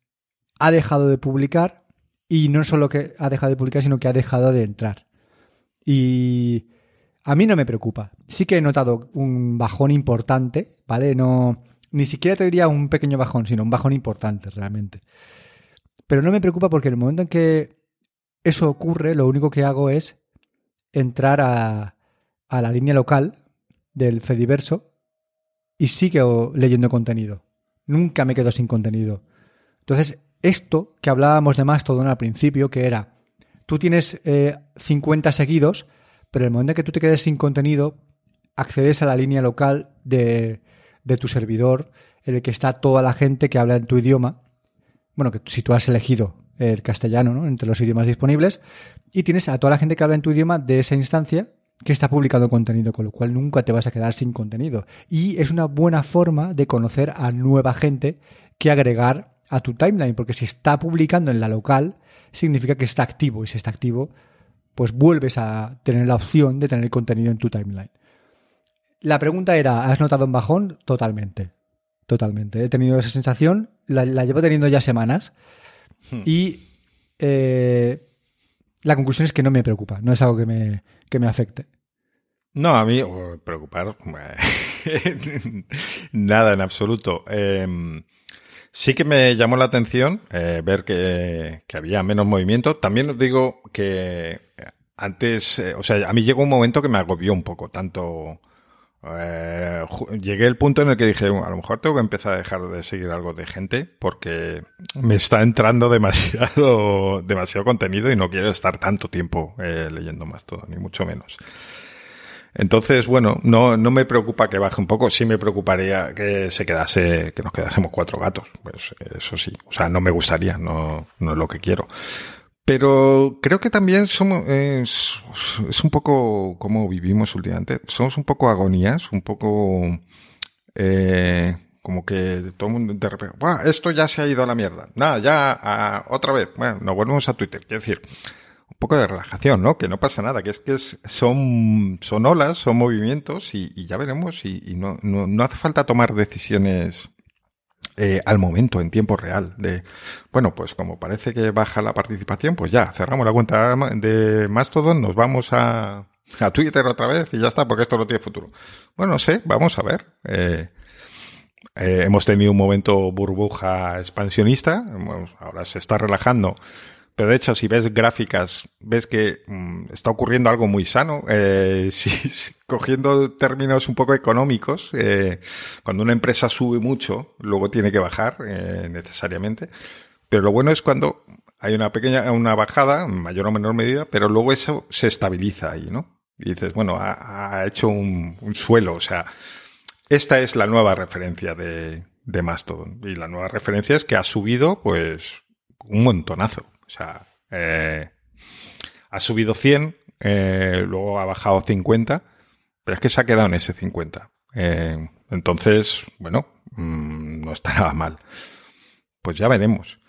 ha dejado de publicar y no solo que ha dejado de publicar, sino que ha dejado de entrar. Y a mí no me preocupa. Sí que he notado un bajón importante, ¿vale? No, ni siquiera te diría un pequeño bajón, sino un bajón importante realmente. Pero no me preocupa porque en el momento en que eso ocurre, lo único que hago es entrar a, a la línea local del Fediverso y sigo leyendo contenido. Nunca me quedo sin contenido. Entonces, esto que hablábamos de Mastodon al principio, que era, tú tienes eh, 50 seguidos, pero el momento en que tú te quedes sin contenido, accedes a la línea local de, de tu servidor, en el que está toda la gente que habla en tu idioma. Bueno, que si tú has elegido el castellano ¿no? entre los idiomas disponibles, y tienes a toda la gente que habla en tu idioma de esa instancia que está publicando contenido, con lo cual nunca te vas a quedar sin contenido. Y es una buena forma de conocer a nueva gente que agregar a tu timeline, porque si está publicando en la local, significa que está activo, y si está activo, pues vuelves a tener la opción de tener contenido en tu timeline. La pregunta era, ¿has notado un bajón? Totalmente, totalmente. He tenido esa sensación, la, la llevo teniendo ya semanas, y eh, la conclusión es que no me preocupa, no es algo que me, que me afecte. No, a mí, oh, preocupar, nada en absoluto. Eh, sí que me llamó la atención eh, ver que, había menos movimiento. También os digo que antes, eh, o sea, a mí llegó un momento que me agobió un poco, tanto... Eh, llegué al punto en el que dije, a lo mejor tengo que empezar a dejar de seguir algo de gente porque me está entrando demasiado, demasiado contenido y no quiero estar tanto tiempo leyendo más todo, ni mucho menos. Entonces, bueno, no, no me preocupa que baje un poco, sí me preocuparía que se quedase, que nos quedásemos cuatro gatos, pues eso sí, o sea, no me gustaría, no, no es lo que quiero. Pero creo que también somos, es, un poco como vivimos últimamente. Somos un poco agonías, un poco eh, como que todo el mundo de repente, ¡Buah, esto ya se ha ido a la mierda. Nada, ya a, otra vez. Bueno, nos volvemos a Twitter. Quiero decir, poco de relajación, ¿no? Que no pasa nada, que es que es- son, son olas, son movimientos y, ya veremos y, no, no, no hace falta tomar decisiones eh, al momento, en tiempo real, de, bueno, pues como parece que baja la participación, pues ya, cerramos la cuenta de Mastodon, nos vamos a, a Twitter otra vez y ya está, porque esto no tiene futuro. Bueno, no sé, vamos a ver. Eh, eh, hemos tenido un momento burbuja expansionista, ahora se está relajando, pero de hecho si ves gráficas, ves que mm, está ocurriendo algo muy sano. Eh, cogiendo términos un poco económicos, eh, cuando una empresa sube mucho, luego tiene que bajar eh, necesariamente, pero lo bueno es cuando hay una pequeña, una bajada, en mayor o menor medida, pero luego eso se estabiliza ahí, ¿no? Y dices, bueno, ha, hecho un, un suelo, o sea, esta es la nueva referencia de, de Mastodon. Y la nueva referencia es que ha subido, pues, un montonazo. O sea, eh, ha subido 100, eh, luego ha bajado 50, pero es que se ha quedado en ese 50. Eh, entonces, bueno, mm, no está nada mal. Pues ya veremos.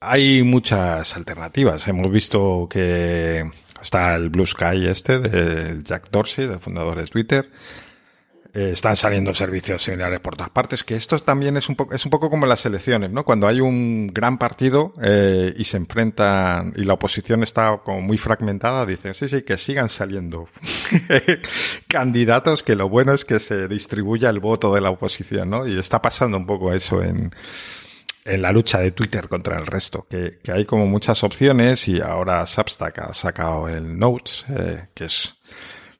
Hay muchas alternativas. Hemos visto que está el Blue Sky este del Jack Dorsey, del fundador de Twitter. Eh, están saliendo servicios similares por todas partes, que esto también es un poco, es un poco como las elecciones, ¿no? Cuando hay un gran partido eh, y se enfrentan y la oposición está como muy fragmentada, dicen, sí, sí, que sigan saliendo candidatos, que lo bueno es que se distribuya el voto de la oposición, ¿no? Y está pasando un poco eso en, en la lucha de Twitter contra el resto, que, que hay como muchas opciones y ahora Substack ha sacado el Notes, eh, que es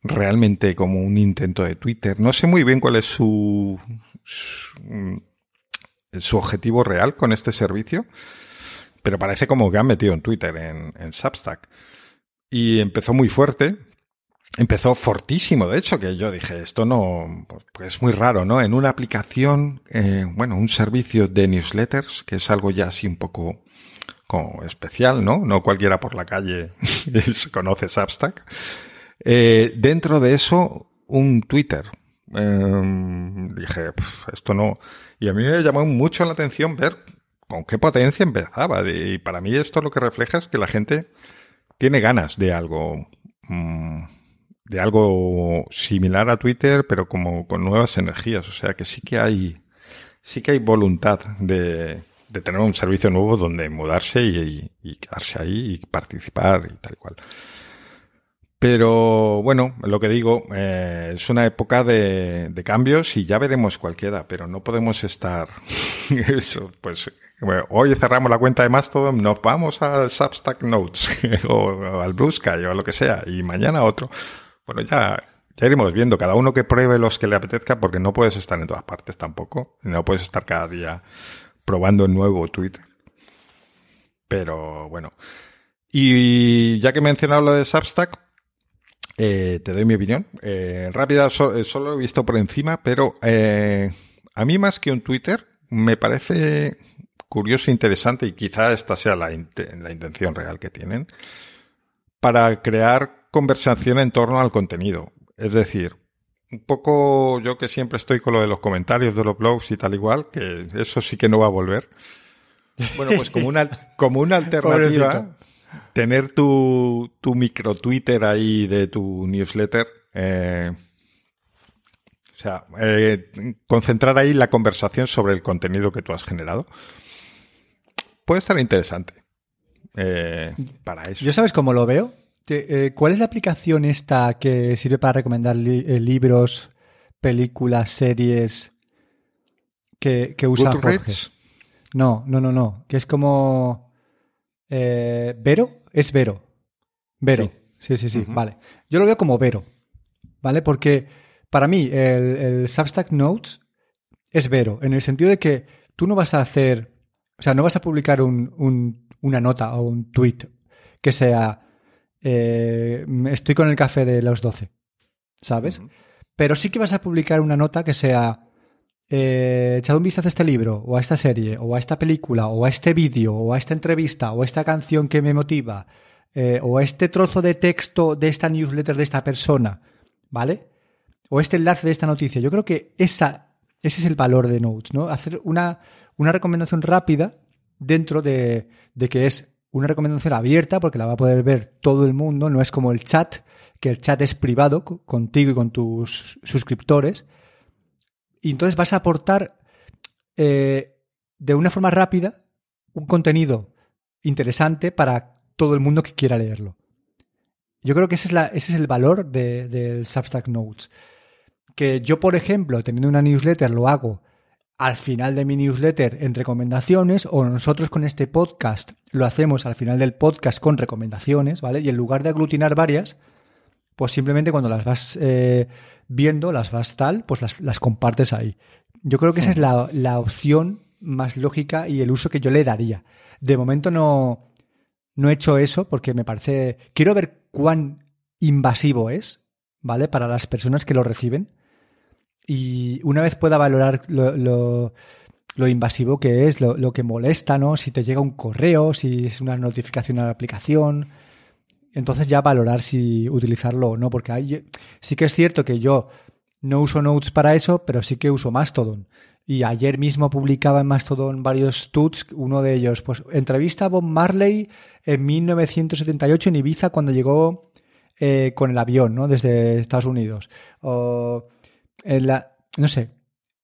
realmente como un intento de Twitter. No sé muy bien cuál es su, su, objetivo real con este servicio, pero parece como que han metido en Twitter, en, en Substack. Y empezó muy fuerte, empezó fortísimo, de hecho, que yo dije, esto no, pues es muy raro, ¿no? En una aplicación, eh, bueno, un servicio de newsletters, que es algo ya así un poco como especial, ¿no? No cualquiera por la calle conoce Substack. Eh, dentro de eso, un Twitter. Eh, dije, "Pf, esto no. Y a mí me llamó mucho la atención ver con qué potencia empezaba. Y para mí esto lo que refleja es que la gente tiene ganas de algo, mm, de algo similar a Twitter, pero como con nuevas energías. O sea que sí que hay, sí que hay voluntad de, de tener un servicio nuevo donde mudarse y, quedarse ahí y participar y tal cual. Pero bueno, lo que digo, eh, es una época de, cambios y ya veremos cuál queda, pero no podemos estar. Pues hoy cerramos la cuenta de Mastodon, nos vamos a Substack Notes o, al Blue o lo que sea, y mañana otro. Bueno, ya, ya iremos viendo, cada uno que pruebe los que le apetezca, porque no puedes estar en todas partes tampoco, no puedes estar cada día probando el nuevo Twitter. Pero bueno. Y ya que he mencionado lo de Substack, eh, te doy mi opinión. Eh, rápida, so- eh, solo he visto por encima, pero eh, a mí más que un Twitter, me parece curioso e interesante, y quizá esta sea la, la intención real que tienen, para crear conversación en torno al contenido. Es decir, un poco yo que siempre estoy con lo de los comentarios de los blogs y tal igual, que eso sí que no va a volver. Bueno, pues como una, como una alternativa. Tener tu, tu micro Twitter ahí de tu newsletter, eh, o sea, eh, concentrar ahí la conversación sobre el contenido que tú has generado. Puede estar interesante eh, para eso. ¿Yo sabes cómo lo veo? ¿Cuál es la aplicación esta que sirve para recomendar li- eh, libros, películas, series que, que usa Jorge? No, no, no, no. Que es como... eh, ¿Vero? Es Vero. Vero. Sí, sí, sí. Vale. Yo lo veo como Vero. ¿Vale? Porque para mí el, el Substack Notes es Vero. En el sentido de que tú no vas a hacer... O sea, no vas a publicar un- un- una nota o un tweet que sea... eh, estoy con el café de los 12. ¿Sabes? Pero sí que vas a publicar una nota que sea eh, echad un vistazo a este libro, o a esta serie, o a esta película, o a este vídeo, o a esta entrevista, o a esta canción que me motiva, eh, o a este trozo de texto de esta newsletter de esta persona, ¿vale? O este enlace de esta noticia. Yo creo que ese es el valor de Notes, ¿no? Hacer una, recomendación rápida dentro de, que es una recomendación abierta porque la va a poder ver todo el mundo, no es como el chat, que el chat es privado co- contigo y con tus suscriptores. Y entonces vas a aportar eh, de una forma rápida un contenido interesante para todo el mundo que quiera leerlo. Yo creo que ese es, la, ese es el valor de- del Substack Notes. Que yo, por ejemplo, teniendo una newsletter, lo hago al final de mi newsletter en recomendaciones, o nosotros con este podcast lo hacemos al final del podcast con recomendaciones, ¿vale? Y en lugar de aglutinar varias, pues simplemente cuando las vas eh, viendo, las vas tal, pues las, las compartes ahí. Yo creo que esa es la, la opción más lógica y el uso que yo le daría. De momento no, no he hecho eso porque me parece. Quiero ver cuán invasivo es, ¿vale? Para las personas que lo reciben. Y una vez pueda valorar lo, lo- lo invasivo que es, lo, lo que molesta, ¿no? Si te llega un correo, si es una notificación a la aplicación. Entonces ya valorar si utilizarlo o no. Porque hay, sí que es cierto que yo no uso Notes para eso, pero sí que uso Mastodon. Y ayer mismo publicaba en Mastodon varios tweets, uno de ellos, pues entrevista a Bob Marley en 1978 en Ibiza cuando llegó eh, con el avión, ¿no? Desde Estados Unidos. O no sé,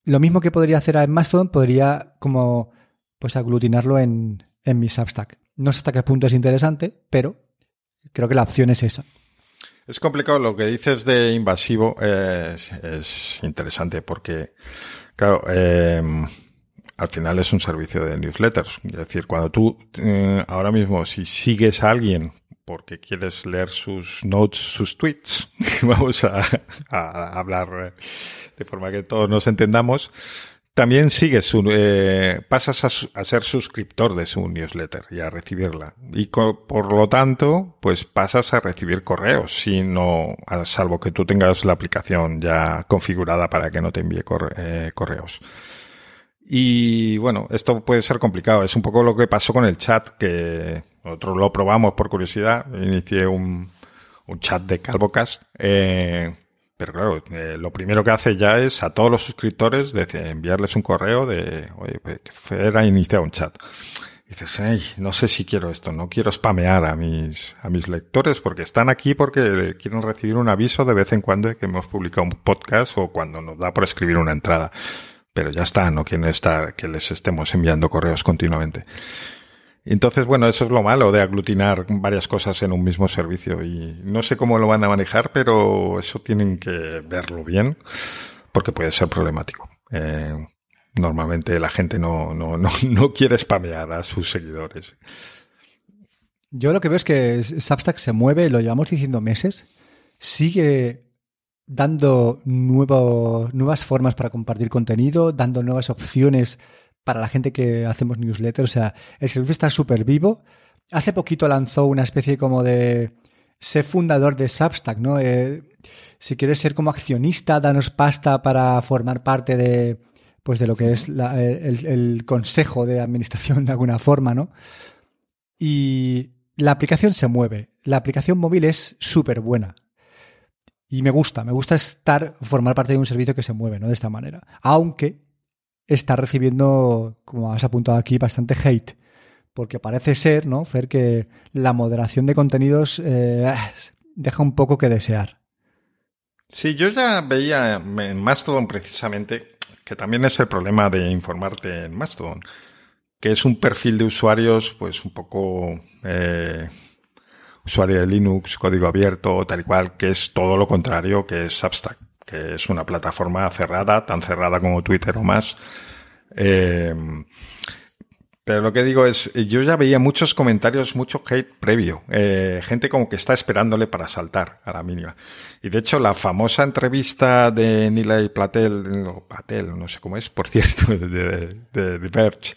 lo mismo que podría hacer en Mastodon, podría como pues aglutinarlo en, en mi Substack. No sé hasta qué punto es interesante, pero creo que la opción es esa. Es complicado lo que dices de invasivo, eh, es, es interesante porque, claro, eh, al final es un servicio de newsletters. Es decir, cuando tú eh, ahora mismo, si sigues a alguien porque quieres leer sus notes, sus tweets, vamos a, hablar de forma que todos nos entendamos, también sigues su, eh, pasas a, su- ser suscriptor de su newsletter y a recibirla. Y por lo tanto, pues pasas a recibir correos, si no, a- salvo que tú tengas la aplicación ya configurada para que no te envíe eh, correos. Y bueno, esto puede ser complicado. Es un poco lo que pasó con el chat, que nosotros lo probamos por curiosidad. Inicié un, un chat de Calvocast. Eh, pero claro, eh, lo primero que hace ya es a todos los suscriptores de enviarles un correo de, oye, pues, que Fer ha iniciado un chat. Dices, ay, no sé si quiero esto, no quiero spamear a mis, a mis lectores porque están aquí porque quieren recibir un aviso de vez en cuando de que hemos publicado un podcast o cuando nos da por escribir una entrada. Pero ya está, no quieren estar, que les estemos enviando correos continuamente. Entonces, bueno, eso es lo malo de aglutinar varias cosas en un mismo servicio y no sé cómo lo van a manejar, pero eso tienen que verlo bien porque puede ser problemático. Eh, normalmente la gente no, no, no, no quiere spamear a sus seguidores. Yo lo que veo es que Substack se mueve, lo llevamos diciendo meses, sigue dando nuevo, nuevas formas para compartir contenido, dando nuevas opciones para la gente que hacemos newsletter. O sea, el servicio está súper vivo. Hace poquito lanzó una especie como de ser fundador de Substack, ¿no? Eh, si quieres ser como accionista, danos pasta para formar parte de, pues de lo que es la- el, el consejo de administración de alguna forma, ¿no? Y la aplicación se mueve. La aplicación móvil es súper buena. Y me gusta, me gusta estar, formar parte de un servicio que se mueve, ¿no? De esta manera. Aunque está recibiendo, como has apuntado aquí, bastante hate. Porque parece ser, ¿no, Fer, que la moderación de contenidos eh, deja un poco que desear. Sí, yo ya veía en Mastodon precisamente que también es el problema de informarte en Mastodon, que es un perfil de usuarios pues un poco eh, usuario de Linux, código abierto, tal y cual, que es todo lo contrario que es Substack, que es una plataforma cerrada, tan cerrada como Twitter o más. Eh, pero lo que digo es, yo ya veía muchos comentarios, mucho hate previo. Eh, gente como que está esperándole para saltar a la mínima. Y de hecho, la famosa entrevista de Nilay Patel, o Patel, no sé cómo es, por cierto, de, de Verge,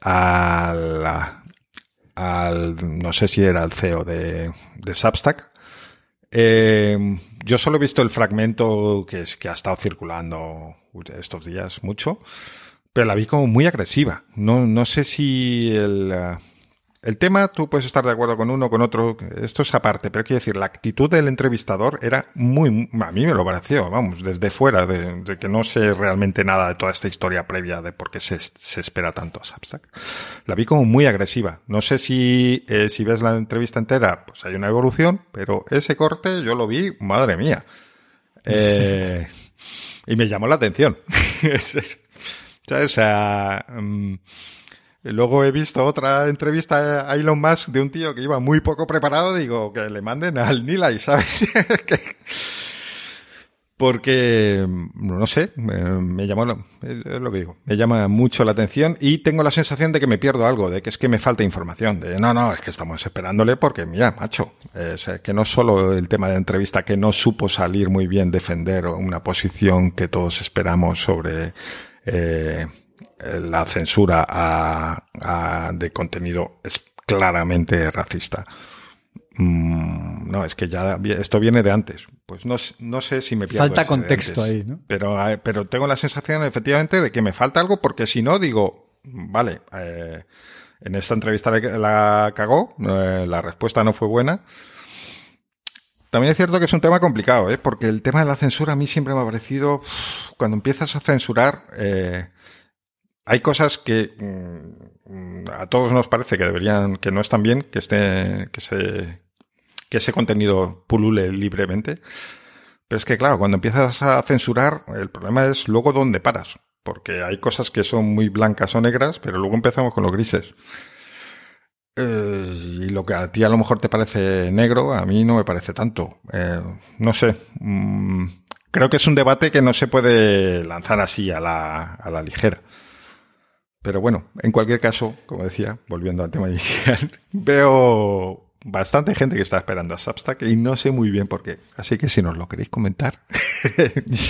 al, al, no sé si era el CEO de, de Substack. Eh, yo solo he visto el fragmento que, es, que ha estado circulando estos días mucho pero la vi como muy agresiva. No, no sé si el, El tema, tú puedes estar de acuerdo con uno, con otro, esto es aparte, pero quiero decir, la actitud del entrevistador era muy, a mí me lo pareció, vamos, desde fuera, de, de que no sé realmente nada de toda esta historia previa de por qué se, se espera tanto a Substack. La vi como muy agresiva. No sé si, eh, si ves la entrevista entera, pues hay una evolución, pero ese corte yo lo vi, madre mía. Eh, y me llamó la atención. o sea, um, luego he visto otra entrevista a Elon Musk de un tío que iba muy poco preparado, digo, que le manden al Nilay, ¿sabes? Porque, no sé, me, llamó, lo me llama mucho la atención y tengo la sensación de que me pierdo algo, de que es que me falta información, de no, no, es que estamos esperándole porque, mira, macho, es que no solo el tema de entrevista que no supo salir muy bien defender una posición que todos esperamos sobre eh, la censura a, a, de contenido es claramente racista. Mm, no, es que ya esto viene de antes. Pues no, no sé si me pierdo Falta contexto ahí, ¿no? Pero, pero tengo la sensación, efectivamente, de que me falta algo porque si no, digo, vale, eh, en esta entrevista la cagó, eh, la respuesta no fue buena. También es cierto que es un tema complicado, ¿eh? porque el tema de la censura a mí siempre me ha parecido, cuando empiezas a censurar, eh, hay cosas que mm, a todos nos parece que deberían, que no están bien, que esté, que se, que ese contenido pulule libremente. Pero es que, claro, cuando empiezas a censurar, el problema es luego dónde paras. Porque hay cosas que son muy blancas o negras, pero luego empezamos con los grises. Eh, y lo que a ti a lo mejor te parece negro, a mí no me parece tanto. Eh, no sé. Mm, creo que es un debate que no se puede lanzar así a la, a la ligera. Pero bueno, en cualquier caso, como decía, volviendo al tema inicial, veo bastante gente que está esperando a Substack y no sé muy bien por qué. Así que si nos lo queréis comentar.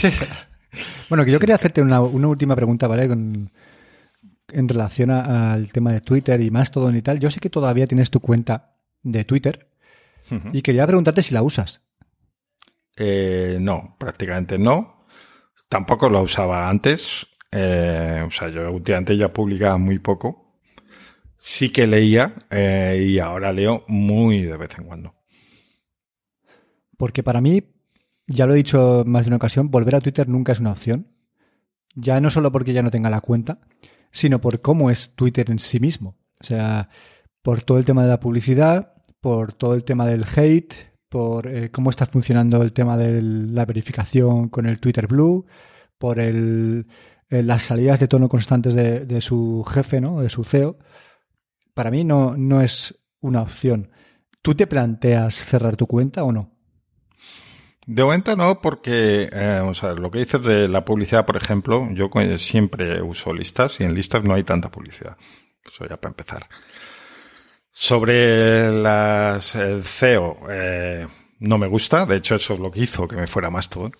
bueno, que yo quería hacerte una, una última pregunta, ¿vale? Con, en relación a, al tema de Twitter y más todo y tal. Yo sé que todavía tienes tu cuenta de Twitter uh -huh. y quería preguntarte si la usas. Eh, no, prácticamente no. Tampoco la usaba antes. Eh, o sea, yo últimamente ya publicaba muy poco. Sí que leía eh, y ahora leo muy de vez en cuando. Porque para mí, ya lo he dicho más de una ocasión, volver a Twitter nunca es una opción. Ya no solo porque ya no tenga la cuenta, sino por cómo es Twitter en sí mismo. O sea, por todo el tema de la publicidad, por todo el tema del hate, por eh, cómo está funcionando el tema de la verificación con el Twitter Blue, por el, eh, las salidas de tono constantes de, su jefe, ¿no? de su CEO. Para mí no, no es una opción. ¿Tú te planteas cerrar tu cuenta o no? De momento no, porque eh, o sea, lo que dices de la publicidad, por ejemplo, yo siempre uso listas y en listas no hay tanta publicidad. Eso ya para empezar. Sobre las, el CEO, eh, no me gusta. De hecho, eso es lo que hizo que me fuera más todo.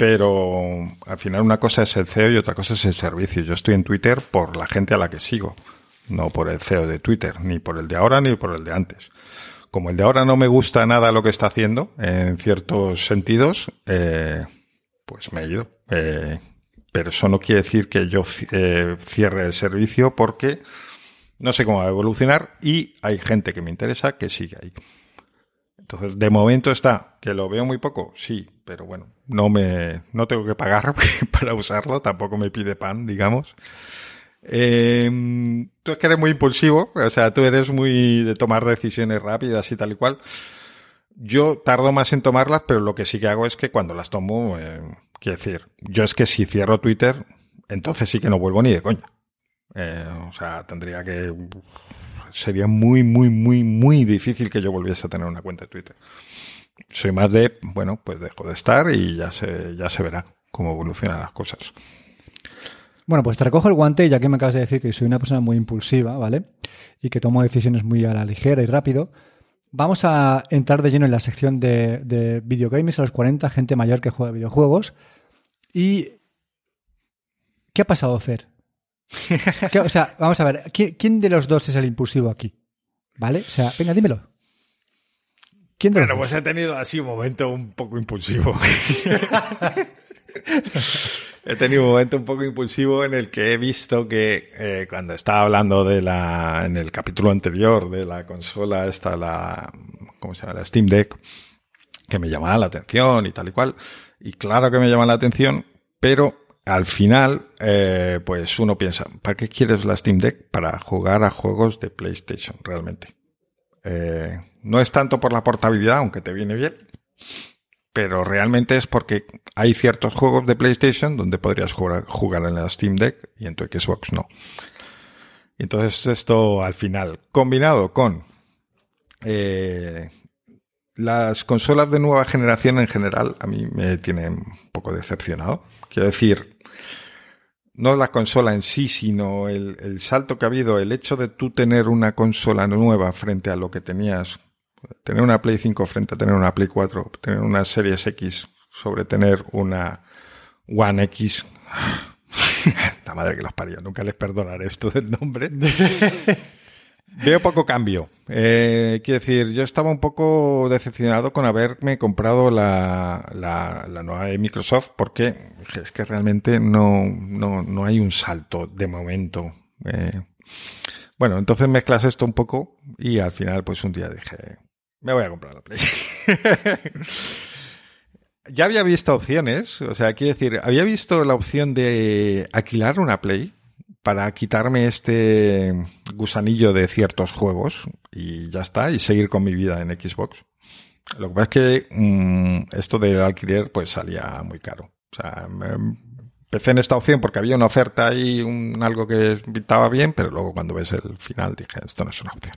Pero al final una cosa es el CEO y otra cosa es el servicio. Yo estoy en Twitter por la gente a la que sigo, no por el CEO de Twitter, ni por el de ahora ni por el de antes como el de ahora no me gusta nada lo que está haciendo, en ciertos sentidos, eh, pues me he ido. Eh, pero eso no quiere decir que yo eh, cierre el servicio porque no sé cómo va a evolucionar y hay gente que me interesa que sigue ahí. Entonces, de momento está, que lo veo muy poco, sí, pero bueno, no me, no tengo que pagar para usarlo, tampoco me pide pan, digamos. Eh, tú es que eres muy impulsivo, o sea, tú eres muy de tomar decisiones rápidas y tal y cual. Yo tardo más en tomarlas, pero lo que sí que hago es que cuando las tomo, eh, quiero decir, yo es que si cierro Twitter, entonces sí que no vuelvo ni de coña. Eh, o sea, tendría que... Sería muy, muy, muy, muy difícil que yo volviese a tener una cuenta de Twitter. Soy más de, bueno, pues dejo de estar y ya se, ya se verá cómo evolucionan las cosas. Bueno, pues te recojo el guante, ya que me acabas de decir que soy una persona muy impulsiva, ¿vale? Y que tomo decisiones muy a la ligera y rápido. Vamos a entrar de lleno en la sección de, de videogames a los 40, gente mayor que juega videojuegos. ¿Y qué ha pasado, Fer? ¿Qué, o sea, vamos a ver, ¿quién, ¿quién, de los dos es el impulsivo aquí? ¿Vale? O sea, venga, dímelo. ¿Quién bueno, pues he tenido así un momento un poco impulsivo. he tenido un momento un poco impulsivo en el que he visto que eh, cuando estaba hablando de la, en el capítulo anterior de la consola esta, la, ¿cómo se llama? La Steam Deck, que me llamaba la atención y tal y cual. Y claro que me llama la atención, pero al final, eh, pues uno piensa, ¿para qué quieres la Steam Deck? Para jugar a juegos de PlayStation, realmente. Eh, no es tanto por la portabilidad, aunque te viene bien, pero realmente es porque hay ciertos juegos de PlayStation donde podrías jugar, jugar en la Steam Deck y en tu Xbox no. Entonces esto al final, combinado con eh, las consolas de nueva generación en general, a mí me tienen un poco decepcionado. Quiero decir, no la consola en sí, sino el, el salto que ha habido, el hecho de tú tener una consola nueva frente a lo que tenías tener una Play 5 frente a tener una Play 4, tener una Series X sobre tener una One X. La madre que los parió, nunca les perdonaré esto del nombre. Veo poco cambio. Eh, quiero decir, yo estaba un poco decepcionado con haberme comprado la, la, nueva de Microsoft porque es que realmente no, no, no hay un salto de momento. Eh, bueno, entonces mezclas esto un poco y al final pues un día dije, me voy a comprar la Play. ya había visto opciones, o sea, quiero decir, había visto la opción de alquilar una Play para quitarme este gusanillo de ciertos juegos y ya está, y seguir con mi vida en Xbox. Lo que pasa es que mmm, esto del alquiler pues salía muy caro. O sea, empecé en esta opción porque había una oferta y un, algo que pintaba bien, pero luego cuando ves el final dije, esto no es una opción.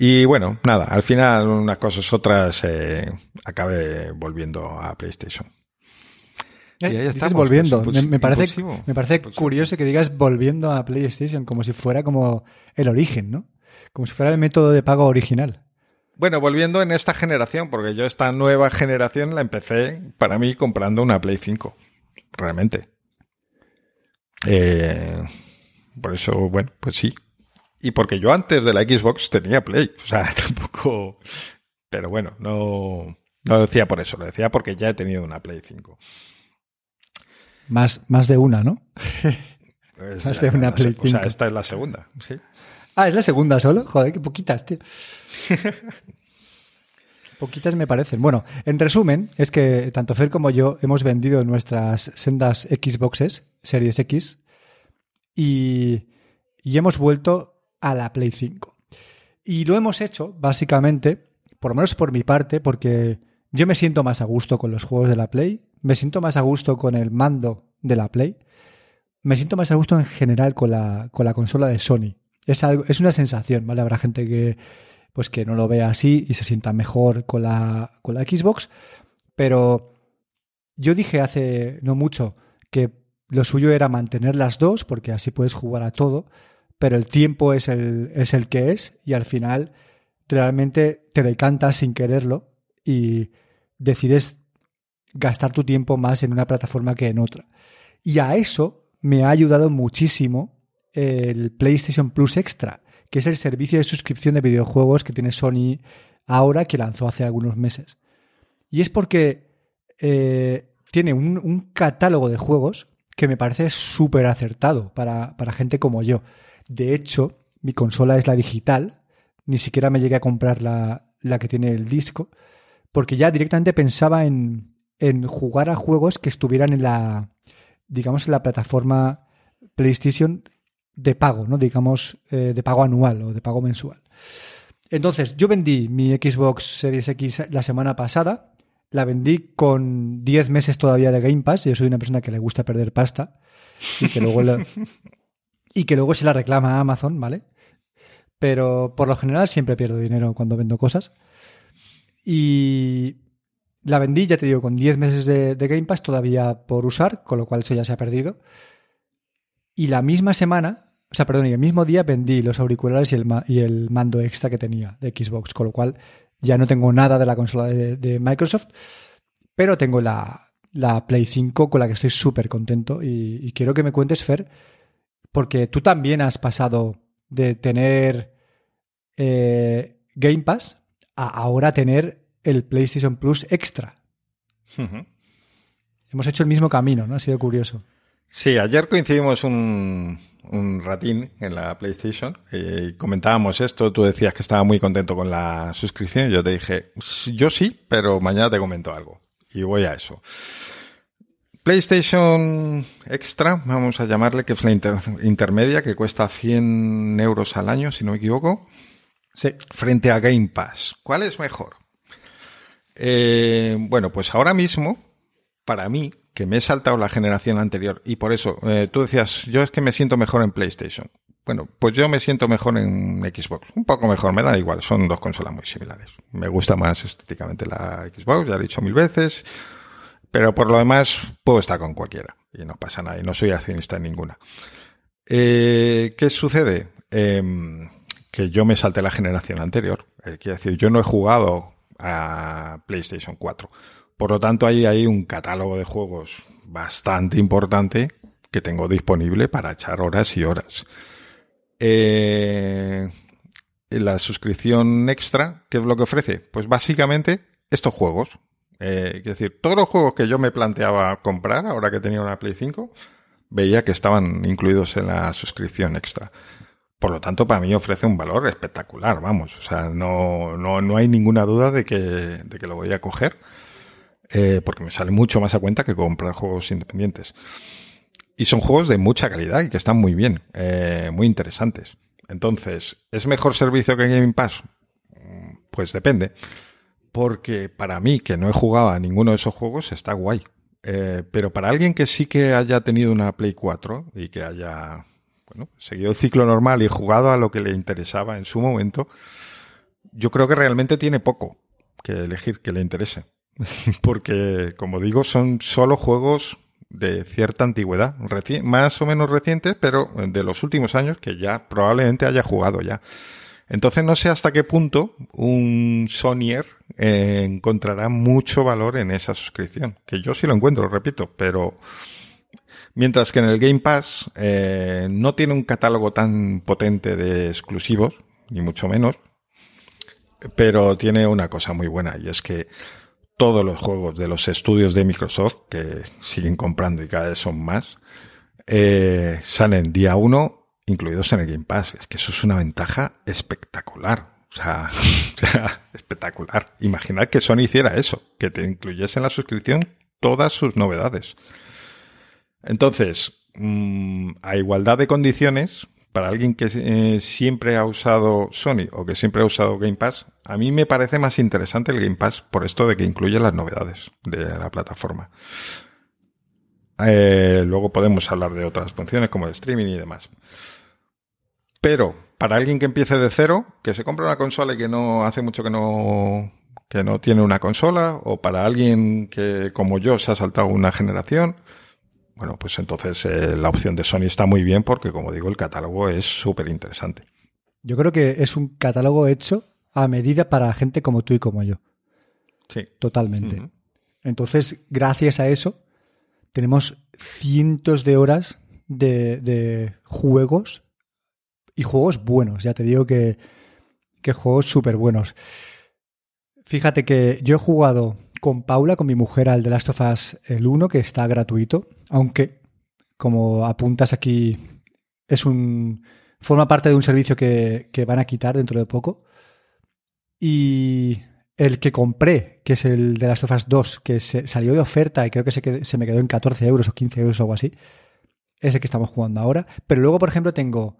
Y bueno, nada, al final unas cosas otras eh, acabé volviendo a PlayStation. Y ahí estamos, volviendo. Pues, me, me, parece, impulsivo, me parece impulsivo. curioso que digas volviendo a PlayStation como si fuera como el origen, ¿no? Como si fuera el método de pago original. Bueno, volviendo en esta generación, porque yo esta nueva generación la empecé para mí comprando una Play 5. Realmente. Eh, por eso, bueno, pues sí, y porque yo antes de la Xbox tenía Play. O sea, tampoco. Pero bueno, no, no lo decía por eso, lo decía porque ya he tenido una Play 5. Más, más de una, ¿no? Es más de una la, Play 5. O sea, esta es la segunda, sí. Ah, es la segunda solo. Joder, qué poquitas, tío. Poquitas me parecen. Bueno, en resumen, es que tanto Fer como yo hemos vendido nuestras sendas Xboxes, Series X, y, y hemos vuelto a la Play 5. Y lo hemos hecho, básicamente, por lo menos por mi parte, porque yo me siento más a gusto con los juegos de la Play, me siento más a gusto con el mando de la Play, me siento más a gusto en general con la, con la consola de Sony. Es, algo, es una sensación, ¿vale? Habrá gente que, pues que no lo vea así y se sienta mejor con la, con la Xbox, pero yo dije hace no mucho que lo suyo era mantener las dos, porque así puedes jugar a todo, pero el tiempo es el, es el que es y al final realmente te decantas sin quererlo y decides gastar tu tiempo más en una plataforma que en otra. Y a eso me ha ayudado muchísimo el PlayStation Plus Extra, que es el servicio de suscripción de videojuegos que tiene Sony ahora, que lanzó hace algunos meses. Y es porque eh, tiene un, un, catálogo de juegos que me parece súper acertado para, para gente como yo. De hecho, mi consola es la digital, ni siquiera me llegué a comprar la, la que tiene el disco, porque ya directamente pensaba en, en, jugar a juegos que estuvieran en la, digamos, en la plataforma PlayStation de pago, ¿no? Digamos, eh, de pago anual o de pago mensual. Entonces, yo vendí mi Xbox Series X la semana pasada, la vendí con 10 meses todavía de Game Pass, yo soy una persona que le gusta perder pasta y que luego y que luego se la reclama a Amazon, ¿vale? Pero por lo general siempre pierdo dinero cuando vendo cosas. Y la vendí, ya te digo, con 10 meses de, Game Pass todavía por usar, con lo cual eso ya se ha perdido. Y la misma semana, o sea, perdón, y el mismo día vendí los auriculares y el, y el mando extra que tenía de Xbox, con lo cual ya no tengo nada de la consola de, Microsoft, pero tengo la, la, Play 5 con la que estoy súper contento y, y quiero que me cuentes, Fer, porque tú también has pasado de tener eh, Game Pass a ahora tener el PlayStation Plus Extra. Uh -huh. Hemos hecho el mismo camino, ¿no? Ha sido curioso. Sí, ayer coincidimos un, un ratín en la PlayStation y comentábamos esto. Tú decías que estaba muy contento con la suscripción. Yo te dije, yo sí, pero mañana te comento algo. Y voy a eso. PlayStation Extra, vamos a llamarle, que es la inter- intermedia, que cuesta 100 euros al año, si no me equivoco, Sí. frente a Game Pass. ¿Cuál es mejor? Eh, bueno, pues ahora mismo, para mí, que me he saltado la generación anterior, y por eso, eh, tú decías, yo es que me siento mejor en PlayStation. Bueno, pues yo me siento mejor en Xbox. Un poco mejor, me da igual, son dos consolas muy similares. Me gusta más estéticamente la Xbox, ya lo he dicho mil veces, pero por lo demás puedo estar con cualquiera y no pasa nada y no soy accionista en ninguna. Eh, ¿Qué sucede? Em, que yo me salté la generación anterior. Eh, quiero decir, yo no he jugado a PlayStation 4. Por lo tanto, hay ahí un catálogo de juegos bastante importante que tengo disponible para echar horas y horas. Eh, la suscripción extra, ¿qué es lo que ofrece? Pues básicamente estos juegos. Eh, es decir, todos los juegos que yo me planteaba comprar, ahora que tenía una Play 5, veía que estaban incluidos en la suscripción extra. Por lo tanto, para mí ofrece un valor espectacular, vamos. O sea, no, no, no hay ninguna duda de que, de que lo voy a coger, eh, porque me sale mucho más a cuenta que comprar juegos independientes. Y son juegos de mucha calidad y que están muy bien, eh, muy interesantes. Entonces, ¿es mejor servicio que Game Pass? Mm, Pues depende. Porque para mí, que no he jugado a ninguno de esos juegos, está guay. Eh, pero para alguien que sí que haya tenido una Play 4 y que haya bueno, seguido el ciclo normal y jugado a lo que le interesaba en su momento, yo creo que realmente tiene poco que elegir que le interese. Porque, como digo, son solo juegos de cierta antigüedad, más o menos recientes, pero de los últimos años que ya probablemente haya jugado ya. Entonces no sé hasta qué punto un Sonyer eh, encontrará mucho valor en esa suscripción, que yo sí lo encuentro, repito, pero mientras que en el Game Pass eh, no tiene un catálogo tan potente de exclusivos, ni mucho menos, pero tiene una cosa muy buena y es que todos los juegos de los estudios de Microsoft, que siguen comprando y cada vez son más, eh, salen día uno incluidos en el Game Pass. Es que eso es una ventaja espectacular. O sea, o sea, espectacular. Imaginad que Sony hiciera eso, que te incluyese en la suscripción todas sus novedades. Entonces, mm, a igualdad de condiciones, para alguien que eh, siempre ha usado Sony o que siempre ha usado Game Pass, a mí me parece más interesante el Game Pass por esto de que incluye las novedades de la plataforma. Eh, luego podemos hablar de otras funciones como el streaming y demás. Pero para alguien que empiece de cero, que se compra una consola y que no hace mucho que no que no tiene una consola, o para alguien que como yo se ha saltado una generación, bueno, pues entonces eh, la opción de Sony está muy bien porque, como digo, el catálogo es súper interesante. Yo creo que es un catálogo hecho a medida para gente como tú y como yo. Sí. Totalmente. Entonces, gracias a eso, tenemos cientos de horas de, de juegos y juegos buenos. Ya te digo que, que juegos súper buenos. Fíjate que yo he jugado con Paula, con mi mujer, al The Last of Us el 1, que está gratuito, aunque, como apuntas aquí, es un forma parte de un servicio que, que van a quitar dentro de poco. Y el que compré, que es el de Last of Us 2, que se, salió de oferta y creo que se, se me quedó en 14 euros o 15 euros o algo así, es el que estamos jugando ahora. Pero luego, por ejemplo, tengo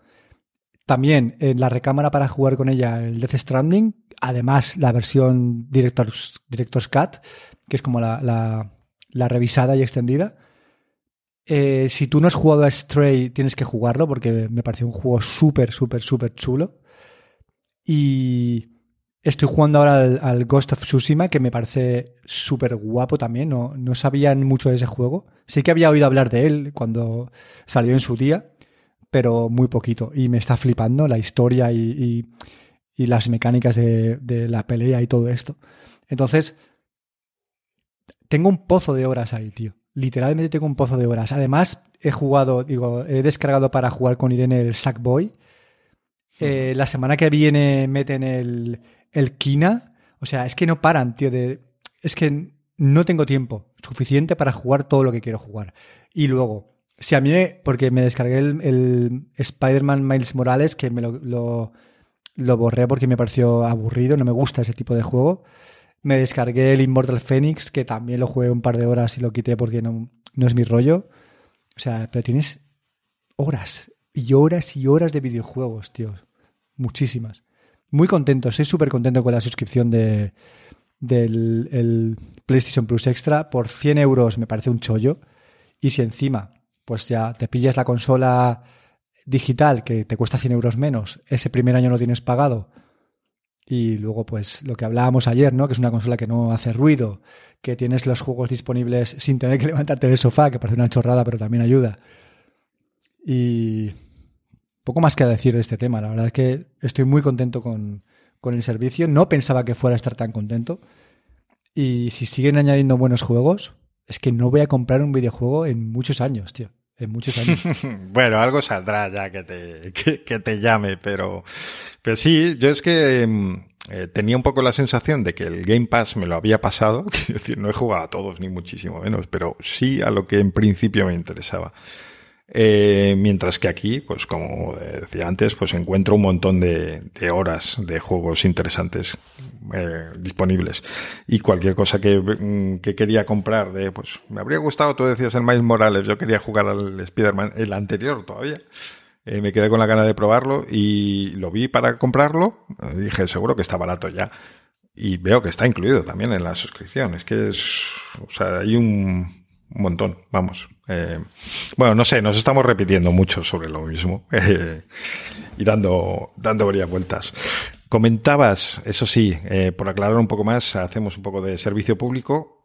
también en la recámara para jugar con ella el Death Stranding, además la versión Director's, Director's Cut, que es como la- la revisada y extendida. Eh, si tú no has jugado a Stray, tienes que jugarlo porque me pareció un juego súper, súper, súper chulo. Y estoy jugando ahora al, Ghost of Tsushima, que me parece súper guapo también. No, no sabían mucho de ese juego. Sí que había oído hablar de él cuando salió en su día, pero muy poquito. Y me está flipando la historia y, y- y las mecánicas de, de la pelea y todo esto. Entonces, tengo un pozo de horas ahí, tío. Literalmente tengo un pozo de horas. Además, he jugado, digo, he descargado para jugar con Irene el Sackboy. Eh, la semana que viene meten el, el Kina. O sea, es que no paran, tío. De, es que no tengo tiempo. suficiente para jugar todo lo que quiero jugar. Y luego, si a mí, porque me descargué el, el Spider-Man Miles Morales, que me lo, lo, lo borré porque me pareció aburrido, no me gusta ese tipo de juego. Me descargué el Immortal Phoenix, que también lo jugué un par de horas y lo quité porque no, no es mi rollo. O sea, pero tienes horas y horas y horas de videojuegos, tío. Muchísimas. Muy contento, estoy súper contento con la suscripción de, del el PlayStation Plus Extra. Por 100 euros me parece un chollo. Y si encima, pues ya te pillas la consola digital que te cuesta 100 euros menos, ese primer año lo tienes pagado. Y luego, pues lo que hablábamos ayer, ¿no? Que es una consola que no hace ruido, que tienes los juegos disponibles sin tener que levantarte del sofá, que parece una chorrada, pero también ayuda. Y poco más que decir de este tema. La verdad es que estoy muy contento con, con el servicio. No pensaba que fuera a estar tan contento. Y si siguen añadiendo buenos juegos, es que no voy a comprar un videojuego en muchos años, tío. Bueno, algo saldrá ya que te, que, que te llame, pero, pero sí, yo es que mm, eh, tenía un poco la sensación de que el Game Pass me lo había pasado, quiero decir, no he jugado a todos, ni muchísimo menos, pero sí a lo que en principio me interesaba. Eh, mientras que aquí, pues como decía antes, pues encuentro un montón de, horas de juegos interesantes eh, disponibles. Y cualquier cosa que, mm, que quería comprar, de pues me habría gustado, tú decías el Miles Morales, yo quería jugar al Spider-Man, el anterior todavía. Eh, me quedé con la gana de probarlo y lo vi para comprarlo. Dije, seguro que está barato ya. Y veo que está incluido también en la suscripción. Es que es, o sea, hay un, un montón, vamos. Eh, bueno, no sé, nos estamos repitiendo mucho sobre lo mismo eh, y dando, dando varias vueltas. Comentabas, eso sí, eh, por aclarar un poco más, hacemos un poco de servicio público.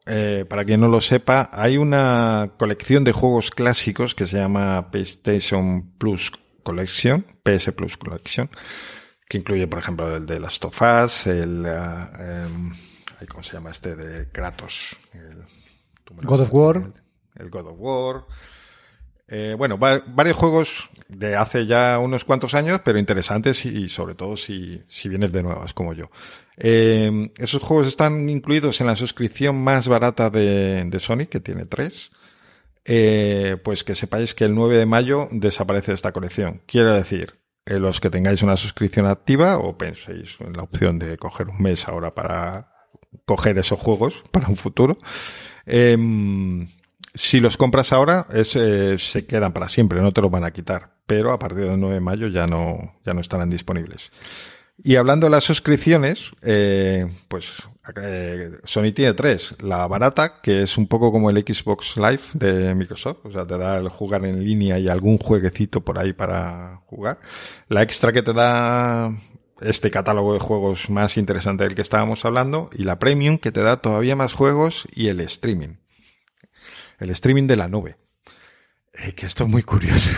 Para quien no lo sepa, hay una colección de juegos clásicos que se llama PlayStation Plus Collection, PS Plus Collection, que incluye, por ejemplo, el de Last of Us, el, ay, ¿cómo se llama este de Kratos? El- God of War. El God of War. Eh, bueno, va- varios juegos de hace ya unos cuantos años, pero interesantes y, y sobre todo si, si vienes de nuevas como yo. Eh, esos juegos están incluidos en la suscripción más barata de, de Sony, que tiene tres. Eh, pues que sepáis que el 9 de mayo desaparece esta colección. Quiero decir, los que tengáis una suscripción activa o penséis en la opción de coger un mes ahora para coger esos juegos para un futuro, em, si los compras ahora, eh, se quedan para siempre, no te los van a quitar. Pero a partir del 9 de mayo ya no, ya no estarán disponibles. Y hablando de las suscripciones, eh, pues eh, Sony tiene tres. La barata, que es un poco como el Xbox Live de Microsoft, o sea, te da el jugar en línea y algún jueguecito por ahí para jugar. La extra que te da este catálogo de juegos más interesante del que estábamos hablando. Y la Premium, que te da todavía más juegos y el streaming. El streaming de la nube. Eh, que esto es muy curioso.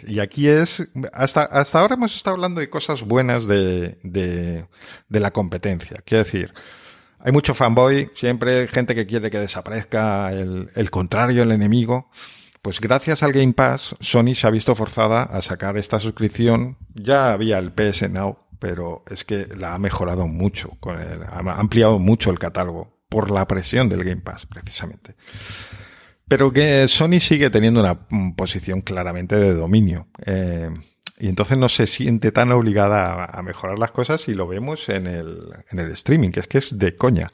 y aquí es, hasta, hasta ahora hemos estado hablando de cosas buenas de, de, de la competencia. Quiero decir, hay mucho fanboy, siempre gente que quiere que desaparezca el, el contrario, el enemigo. Pues gracias al Game Pass, Sony se ha visto forzada a sacar esta suscripción. Ya había el PS Now, pero es que la ha mejorado mucho, ha ampliado mucho el catálogo por la presión del Game Pass, precisamente. Pero que Sony sigue teniendo una posición claramente de dominio. Eh, y entonces no se siente tan obligada a mejorar las cosas y lo vemos en el, en el streaming, que es que es de coña.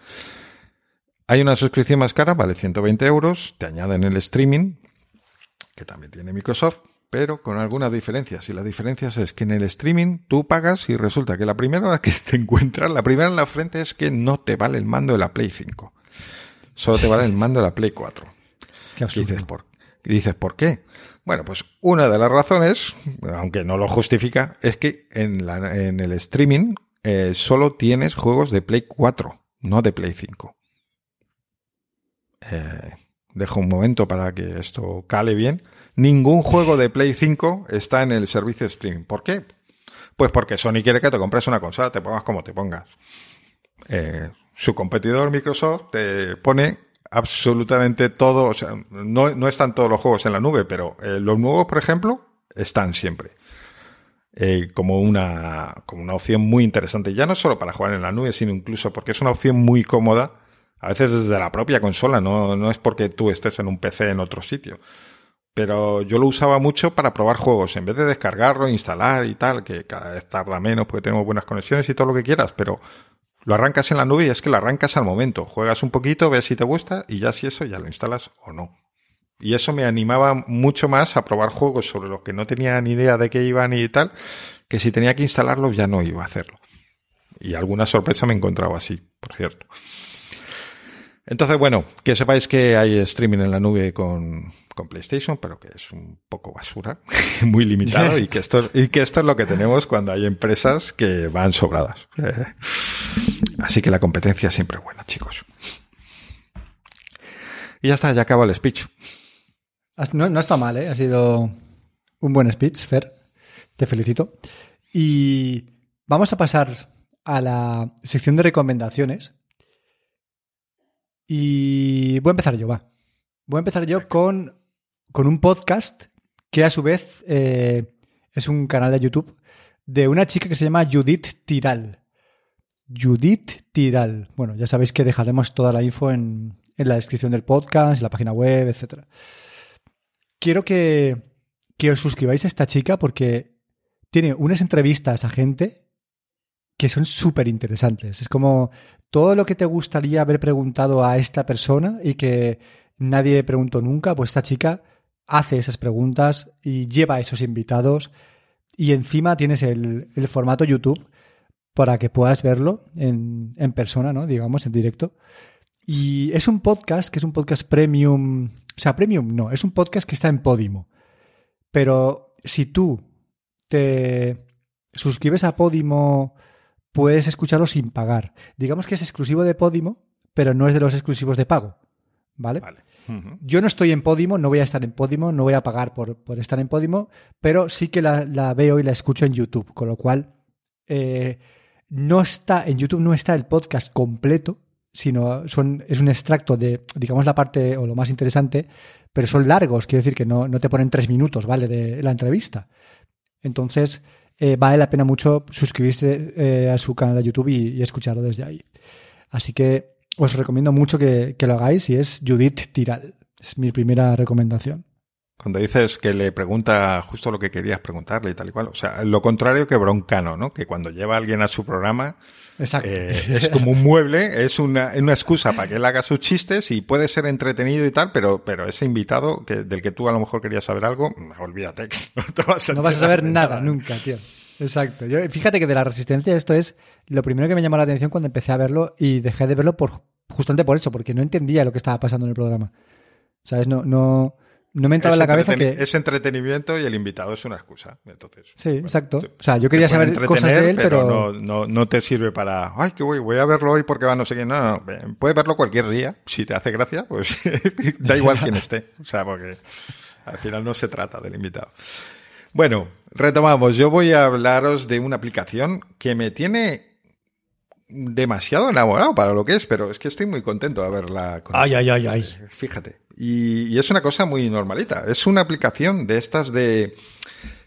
Hay una suscripción más cara, vale 120 euros, te añaden el streaming, que también tiene Microsoft, pero con algunas diferencias. Y las diferencias es que en el streaming tú pagas y resulta que la primera que te encuentras, la primera en la frente es que no te vale el mando de la Play 5. Solo te vale el mando de la Play 4. Qué Y absurdo. dices, ¿por, dices, ¿por qué? Bueno, pues una de las razones, aunque no lo justifica, es que en, la- en el streaming eh, solo tienes juegos de Play 4, no de Play 5. Eh, dejo un momento para que esto cale bien. Ningún juego de Play 5 está en el servicio streaming. ¿Por qué? Pues porque Sony quiere que te compres una consola, te pongas como te pongas. Eh, su competidor Microsoft te pone absolutamente todo, o sea, no, no están todos los juegos en la nube, pero eh, los nuevos, por ejemplo, están siempre. Eh, como una, como una opción muy interesante, ya no solo para jugar en la nube, sino incluso porque es una opción muy cómoda A veces desde la propia consola, no, no es porque tú estés en un PC en otro sitio. Pero yo lo usaba mucho para probar juegos, en vez de descargarlo, instalar y tal, que cada vez tarda menos porque tenemos buenas conexiones y todo lo que quieras, pero lo arrancas en la nube y es que lo arrancas al momento. Juegas un poquito, ves si te gusta y ya si eso ya lo instalas o no. Y eso me animaba mucho más a probar juegos sobre los que no tenía ni idea de qué iban y tal, que si tenía que instalarlos ya no iba a hacerlo. Y alguna sorpresa me he encontrado así, por cierto. Entonces, bueno, que sepáis que hay streaming en la nube con, con PlayStation, pero que es un poco basura, muy limitado, y que, esto, y que esto es lo que tenemos cuando hay empresas que van sobradas. Así que la competencia siempre buena, chicos. Y ya está, ya acaba el speech. No, no está mal, ¿eh? Ha sido un buen speech, Fer. Te felicito. Y vamos a pasar a la sección de recomendaciones. Y voy a empezar yo, va. Voy a empezar yo con, con un podcast que a su vez eh, es un canal de YouTube de una chica que se llama Judith Tiral. Judith Tiral. Bueno, ya sabéis que dejaremos toda la info en, en la descripción del podcast, en la página web, etcétera quiero que, que os suscribáis a esta chica porque tiene unas entrevistas a gente que son súper interesantes. Es como todo lo que te gustaría haber preguntado a esta persona y que nadie preguntó nunca, pues esta chica hace esas preguntas y lleva a esos invitados y encima tienes el, formato YouTube para que puedas verlo en, en persona, ¿no? Digamos, en directo. Y es un podcast que es un podcast premium. O sea, premium no, es un podcast que está en Podimo. Pero si tú te suscribes a Podimo, puedes escucharlo sin pagar. Digamos que es exclusivo de Podimo, pero no es de los exclusivos de pago. ¿Vale? Vale. Yo no estoy en Podimo, no voy a estar en Podimo, no voy a pagar por, por estar en Podimo, pero sí que la, la veo y la escucho en YouTube, con lo cual eh, no está, en YouTube no está el podcast completo, sino son, es un extracto de, digamos, la parte o lo más interesante, pero son largos, quiero decir que no, no te ponen tres minutos, ¿vale? De la entrevista. Entonces, eh, vale la pena mucho suscribirse eh, a su canal de YouTube y, y escucharlo desde ahí. Así que os recomiendo mucho que, que lo hagáis y es Judith Tiral. Es mi primera recomendación. Cuando dices que le pregunta justo lo que querías preguntarle y tal y cual. O sea, lo contrario que Broncano, ¿no? Que cuando lleva a alguien a su programa Exacto. eh, es como un mueble, es una, una excusa para que él haga sus chistes y puede ser entretenido y tal, pero, pero ese invitado que, del que tú a lo mejor querías saber algo, olvídate. que No, te vas a, no vas a saber nada nunca, tío. Exacto. Yo, fíjate que de la resistencia esto es lo primero que me llamó la atención cuando empecé a verlo y dejé de verlo por justamente por eso, porque no entendía lo que estaba pasando en el programa. ¿Sabes? No, no, no me entraba en la cabeza que... Es entretenimiento y el invitado es una excusa. Entonces, Sí, bueno, exacto. te- O sea, yo quería saber cosas de él, pero... no, no, no te sirve para, ay, que voy, voy a verlo hoy porque va no sé quién. No, no, ve- puedes verlo cualquier día. Si te hace gracia, pues da igual quién esté. O sea, porque al final no se trata del invitado. Bueno, retomamos. Yo voy a hablaros de una aplicación que me tiene demasiado enamorado para lo que es, pero es que estoy muy contento de haberla conocido. Ay, ay, ay, ay. Fíjate. Y, es una cosa muy normalita. Es una aplicación de estas de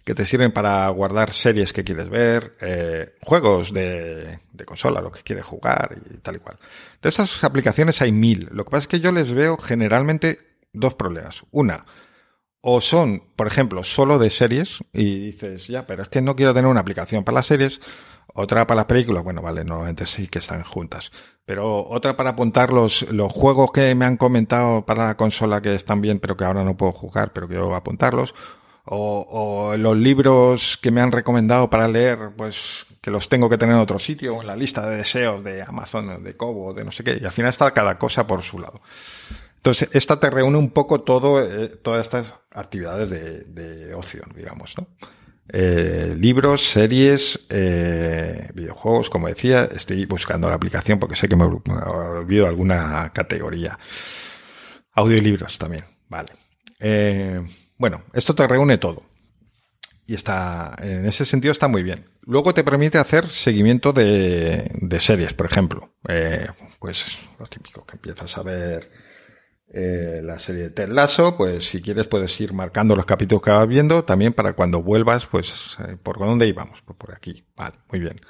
que te sirven para guardar series que quieres ver, eh, juegos de, de consola, lo que quieres jugar y tal y cual. De estas aplicaciones hay mil. Lo que pasa es que yo les veo generalmente dos problemas. Una, o son, por ejemplo, solo de series y dices, ya, pero es que no quiero tener una aplicación para las series, otra para las películas, bueno, vale, normalmente sí que están juntas, pero otra para apuntar los, los juegos que me han comentado para la consola que están bien, pero que ahora no puedo jugar, pero quiero apuntarlos, o, los libros que me han recomendado para leer, pues que los tengo que tener en otro sitio, en la lista de deseos de Amazon, de Kobo, de no sé qué, y al final está cada cosa por su lado. Entonces, esta te reúne un poco todo, eh, todas estas actividades de, de ocio, digamos, ¿no? Eh, libros, series, eh, videojuegos, como decía, estoy buscando la aplicación porque sé que me, me olvido alguna categoría. Audiolibros también, vale. Eh, bueno, esto te reúne todo. Y está, en ese sentido está muy bien. Luego te permite hacer seguimiento de, de series, por ejemplo. Pues lo típico, que empiezas a ver eh, la serie de Ted Lasso, pues si quieres puedes ir marcando los capítulos que vas viendo, también para cuando vuelvas, pues eh, por dónde íbamos, pues por aquí. Vale, muy bien.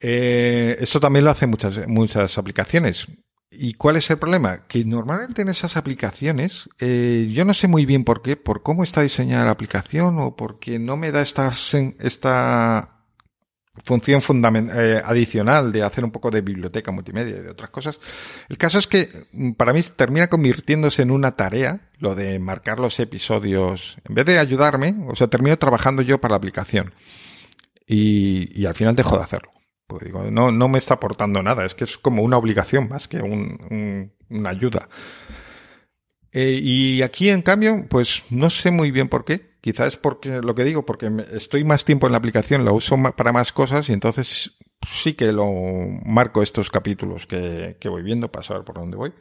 Eh, esto también lo hacen muchas, muchas aplicaciones. ¿Y cuál es el problema? Que normalmente en esas aplicaciones, eh, yo no sé muy bien por qué, por cómo está diseñada la aplicación o porque no me da esta, esta función eh, adicional de hacer un poco de biblioteca multimedia y de otras cosas. El caso es que mm, para mí termina convirtiéndose en una tarea lo de marcar los episodios. En vez de ayudarme, o sea, termino trabajando yo para la aplicación. Y, y al final dejo de hacerlo. Pues digo, no, no me está aportando nada. Es que es como una obligación más que un- un- una ayuda. Eh, y aquí, en cambio, pues no sé muy bien por qué. Quizás porque, lo que digo, porque estoy más tiempo en la aplicación, la uso para más cosas y entonces sí que lo marco estos capítulos que, que voy viendo para saber por dónde voy.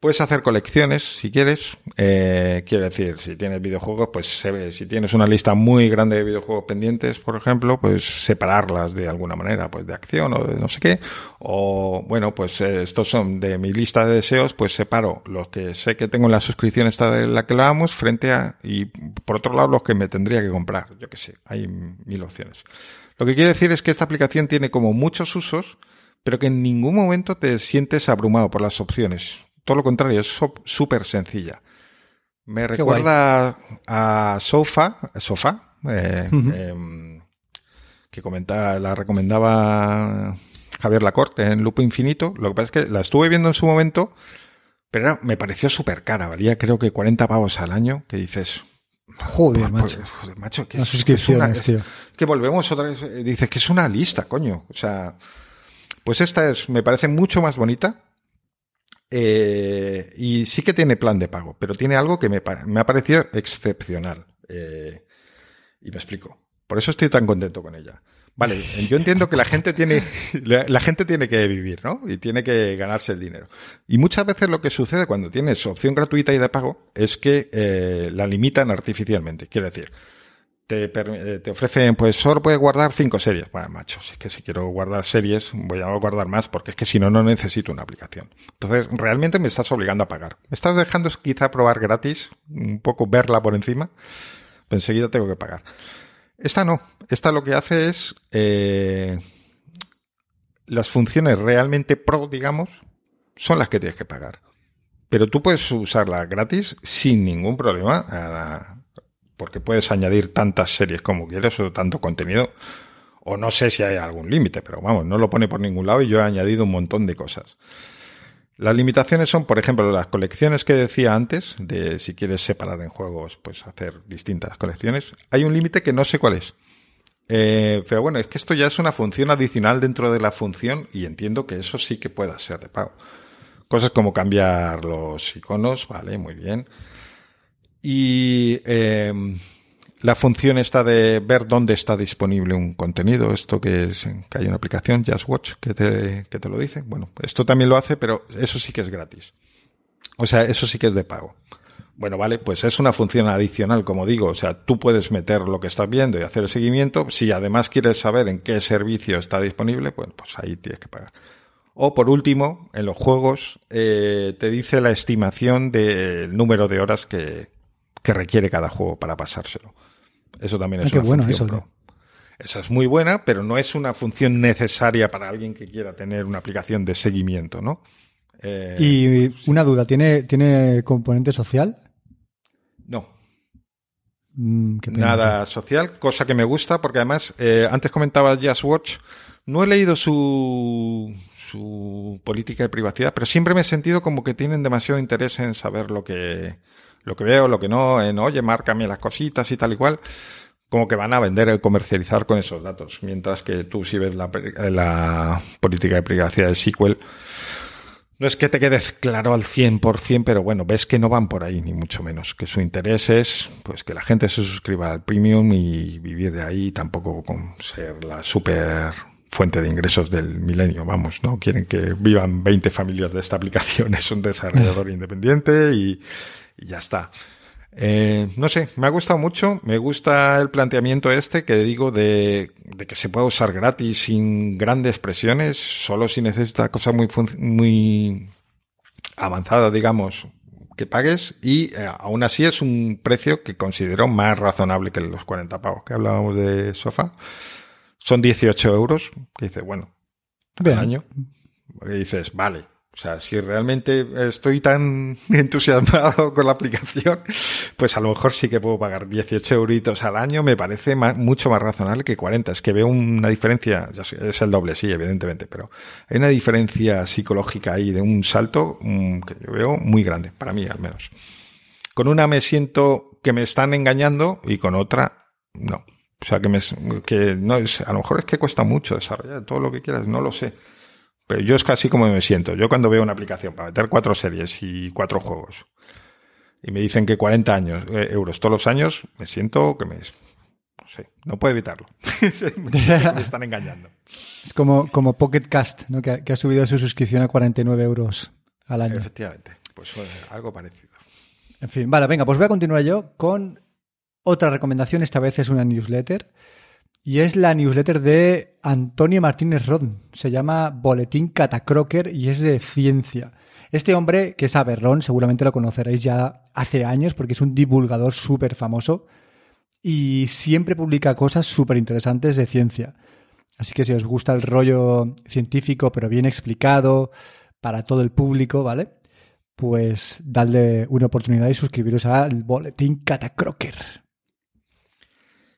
Puedes hacer colecciones si quieres. Eh, quiero decir, si tienes videojuegos, pues se ve. Si tienes una lista muy grande de videojuegos pendientes, por ejemplo, pues separarlas de alguna manera, pues de acción o de no sé qué. O bueno, pues eh, estos son de mi lista de deseos, pues separo los que sé que tengo en la suscripción esta de la que hablábamos frente a y por otro lado los que me tendría que comprar. Yo qué sé, hay mil opciones. Lo que quiere decir es que esta aplicación tiene como muchos usos, pero que en ningún momento te sientes abrumado por las opciones. Todo lo contrario, es súper sencilla. Me Qué recuerda a Sofa, Sofa, eh, em, que comentaba, la recomendaba Javier Lacorte en Lupo Infinito. Lo que pasa es que la estuve viendo en su momento, pero era- me pareció súper cara. Valía creo que 40 pavos al año, que dices, Joder, pues, macho. joder, macho, que, Las es- que es una- tío. que volvemos otra vez. eh, Dices que es una lista, coño. O sea, pues esta es, me parece mucho más bonita. Eh, y sí que tiene plan de pago, pero tiene algo que me, me ha parecido excepcional. eh, y me explico. Por eso estoy tan contento con ella. Vale, yo entiendo que la gente tiene, la, la gente tiene que vivir, ¿no? Y tiene que ganarse el dinero. Y muchas veces lo que sucede cuando tienes opción gratuita y de pago es que eh, la limitan artificialmente. Quiero decir, te, eh, te ofrecen, pues solo puedes guardar cinco series. Bueno, macho, si es que si quiero guardar series, voy a guardar más, porque es que si no, no necesito una aplicación. Entonces, realmente me estás obligando a pagar. Me estás dejando quizá probar gratis, un poco verla por encima, pero enseguida tengo que pagar. Esta no. Esta lo que hace es eh, las funciones realmente pro, digamos, son las que tienes que pagar. Pero tú puedes usarla gratis sin ningún problema, porque puedes añadir tantas series como quieras o tanto contenido. O no sé si hay algún límite, pero vamos, no lo pone por ningún lado y yo he añadido un montón de cosas. Las limitaciones son, por ejemplo, las colecciones que decía antes, de si quieres separar en juegos, pues hacer distintas colecciones. Hay un límite que no sé cuál es. Eh, pero bueno, es que esto ya es una función adicional dentro de la función y entiendo que eso sí que pueda ser de pago. Cosas como cambiar los iconos, vale, muy bien. Y eh, la función esta de ver dónde está disponible un contenido, esto que es que hay una aplicación, Just Watch, que te, que te lo dice. Bueno, esto también lo hace, pero eso sí que es gratis. O sea, eso sí que es de pago. Bueno, vale, pues es una función adicional, como digo. O sea, tú puedes meter lo que estás viendo y hacer el seguimiento. Si además quieres saber en qué servicio está disponible, bueno, pues ahí tienes que pagar. O por último, en los juegos, eh, te dice la estimación del número de horas que, que requiere cada juego para pasárselo. Eso también es Ah, una bueno función eso, pro. Esa es muy buena, pero no es una función necesaria para alguien que quiera tener una aplicación de seguimiento, ¿no? Eh, Y una duda, ¿tiene, ¿tiene componente social? no, Mm, qué pena. nada social, cosa que me gusta, porque además, eh, antes comentaba Just Watch, no he leído su, su política de privacidad, pero siempre me he sentido como que tienen demasiado interés en saber lo que, lo que veo, lo que no, en oye, márcame las cositas y tal y cual. Como que van a vender y comercializar con esos datos. Mientras que tú si ves la, la política de privacidad de SQL, no es que te quedes claro al 100%, pero bueno, ves que no van por ahí, ni mucho menos. Que su interés es pues que la gente se suscriba al premium y vivir de ahí, tampoco con ser la super fuente de ingresos del milenio, vamos, ¿no? Quieren que vivan 20 familias de esta aplicación, es un desarrollador independiente y, y ya está. Eh, no sé, me ha gustado mucho. Me gusta el planteamiento este que digo de, de que se puede usar gratis sin grandes presiones, solo si necesita cosas muy, avanzadas, digamos, que pagues. Y eh, aún así es un precio que considero más razonable que los 40 pavos que hablábamos de sofá. Son 18 euros, que dice, bueno, al Bien. año. Y dices, vale, sea, si realmente estoy tan entusiasmado con la aplicación, pues a lo mejor sí que puedo pagar 18 euritos al año. Me parece ma- mucho más razonable que 40. Es que veo una diferencia, ya sé, es el doble, sí, evidentemente, pero hay una diferencia psicológica ahí de un salto mm, que yo veo muy grande, para mí al menos. Con una me siento que me están engañando y con otra no. O sea, que, me, que no es, a lo mejor es que cuesta mucho desarrollar todo lo que quieras, no lo sé. Pero yo es casi como me siento. Yo cuando veo una aplicación para meter cuatro series y cuatro juegos y me dicen que 40 años, eh, euros todos los años, me siento que me... No sé, no puedo evitarlo. me están engañando. Es como, como Pocket Cast, ¿no? que, ha- que ha subido su suscripción a 49 euros al año. Efectivamente, pues eh, algo parecido. En fin, vale, venga, pues voy a continuar yo con otra recomendación. Esta vez es una newsletter. Y es la newsletter de Antonio Martínez Rodn. Se llama Boletín Catacroker y es de ciencia. Este hombre, que es Aberrón, seguramente lo conoceréis ya hace años porque es un divulgador súper famoso y siempre publica cosas súper interesantes de ciencia. Así que si os gusta el rollo científico, pero bien explicado para todo el público, ¿vale? Pues dadle una oportunidad y suscribiros al Boletín Catacroker.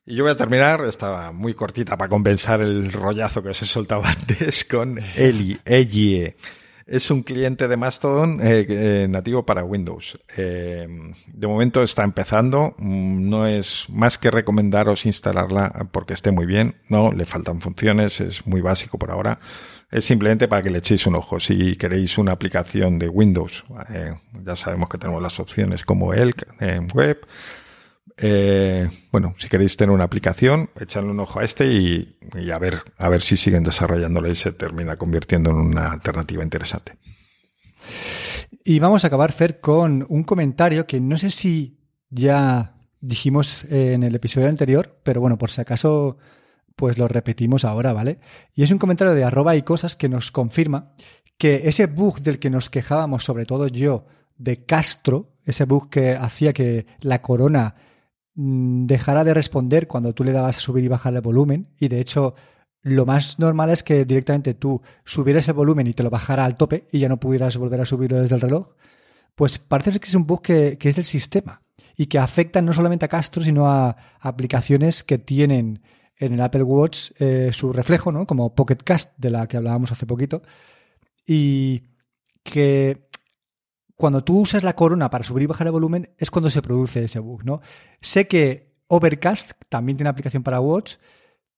Y yo voy a terminar, estaba muy cortita para compensar el rollazo que os he soltado antes con Eli, Elie. Es un cliente de Mastodon eh, eh, nativo para Windows. Eh, de momento está empezando. Mm, No es más que recomendaros instalarla porque esté muy bien. No, le faltan funciones, es muy básico por ahora. Es simplemente para que le echéis un ojo. Si queréis una aplicación de Windows, ya sabemos que tenemos las opciones como Elk en web. Eh, bueno, si queréis tener una aplicación, echarle un ojo a este y, a ver, a ver si siguen desarrollándola y se termina convirtiendo en una alternativa interesante. Y vamos a acabar, Fer, con un comentario que no sé si ya dijimos en el episodio anterior, pero bueno, por si acaso, pues lo repetimos ahora, ¿vale? Y es un comentario de arroba y cosas que nos confirma que ese bug del que nos quejábamos, sobre todo yo, de Castro, ese bug que hacía que la corona mm, dejara de responder cuando tú le dabas a subir y bajar el volumen, y de hecho lo más normal es que directamente tú subieras el volumen y te lo bajara al tope y ya no pudieras volver a subirlo desde el reloj, pues parece que es un bug que, que es del sistema y que afecta no solamente a Castro, sino a aplicaciones que tienen en el Apple Watch eh, su reflejo, ¿no? Como Pocket Cast, de la que hablábamos hace poquito, y que cuando tú usas la corona para subir y bajar el volumen es cuando se produce ese bug, ¿no? Sé que Overcast también tiene aplicación para Watch,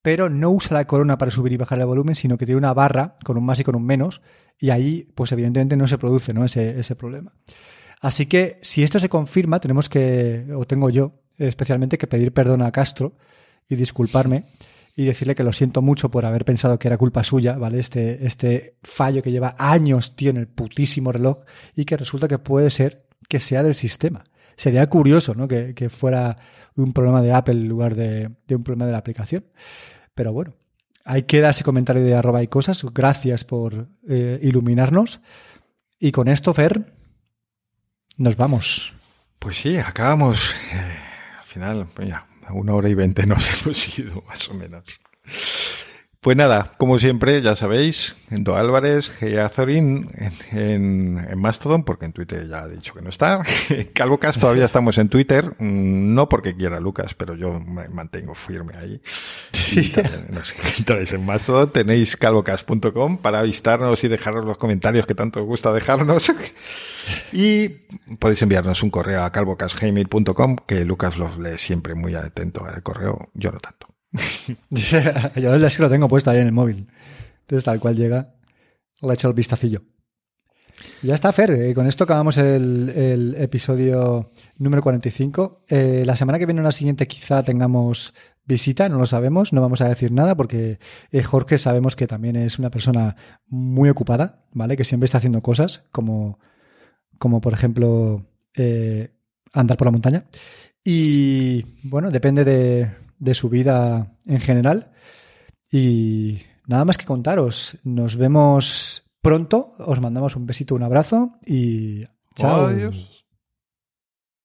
pero no usa la corona para subir y bajar el volumen, sino que tiene una barra con un más y con un menos, y ahí, pues evidentemente no se produce. Ese, ese problema. Así que si esto se confirma, tenemos que, o tengo yo especialmente que pedir perdón a Castro y disculparme y decirle que lo siento mucho por haber pensado que era culpa suya, ¿vale? Este, este fallo que lleva años tiene el putísimo reloj y que resulta que puede ser que sea del sistema. Sería curioso, ¿no? Que, que fuera un problema de Apple en lugar de, de un problema de la aplicación. Pero bueno, ahí queda ese comentario de arroba y cosas. Gracias por eh, iluminarnos. Y con esto, Fer, nos vamos. Pues sí, acabamos. Eh, al final, mira, una hora y veinte nos hemos ido, más o menos. Pues nada, como siempre, ya sabéis, Endo Álvarez, G. Azorín, en, Mastodon, porque en Twitter ya ha dicho que no está. CalvoCast todavía estamos en Twitter, no porque quiera Lucas, pero yo me mantengo firme ahí. Y también nos encontráis en Mastodon, tenéis calvocast.com para visitarnos y dejaros los comentarios que tanto os gusta dejarnos. Y podéis enviarnos un correo a calvocastgmail.com, que Lucas los lee siempre muy atento al correo, yo no tanto. Yo es que lo tengo puesto ahí en el móvil. Entonces, tal cual llega, le he hecho el vistacillo. Ya está, Fer. Eh, con esto acabamos el, el episodio número 45. Eh, la semana que viene o la siguiente quizá tengamos visita, no lo sabemos, no vamos a decir nada porque eh, Jorge sabemos que también es una persona muy ocupada, ¿vale? Que siempre está haciendo cosas como, como por ejemplo, eh, andar por la montaña. Y bueno, depende de, de su vida en general. Y nada más que contaros. Nos vemos pronto. Os mandamos un besito, un abrazo y chao. Adiós.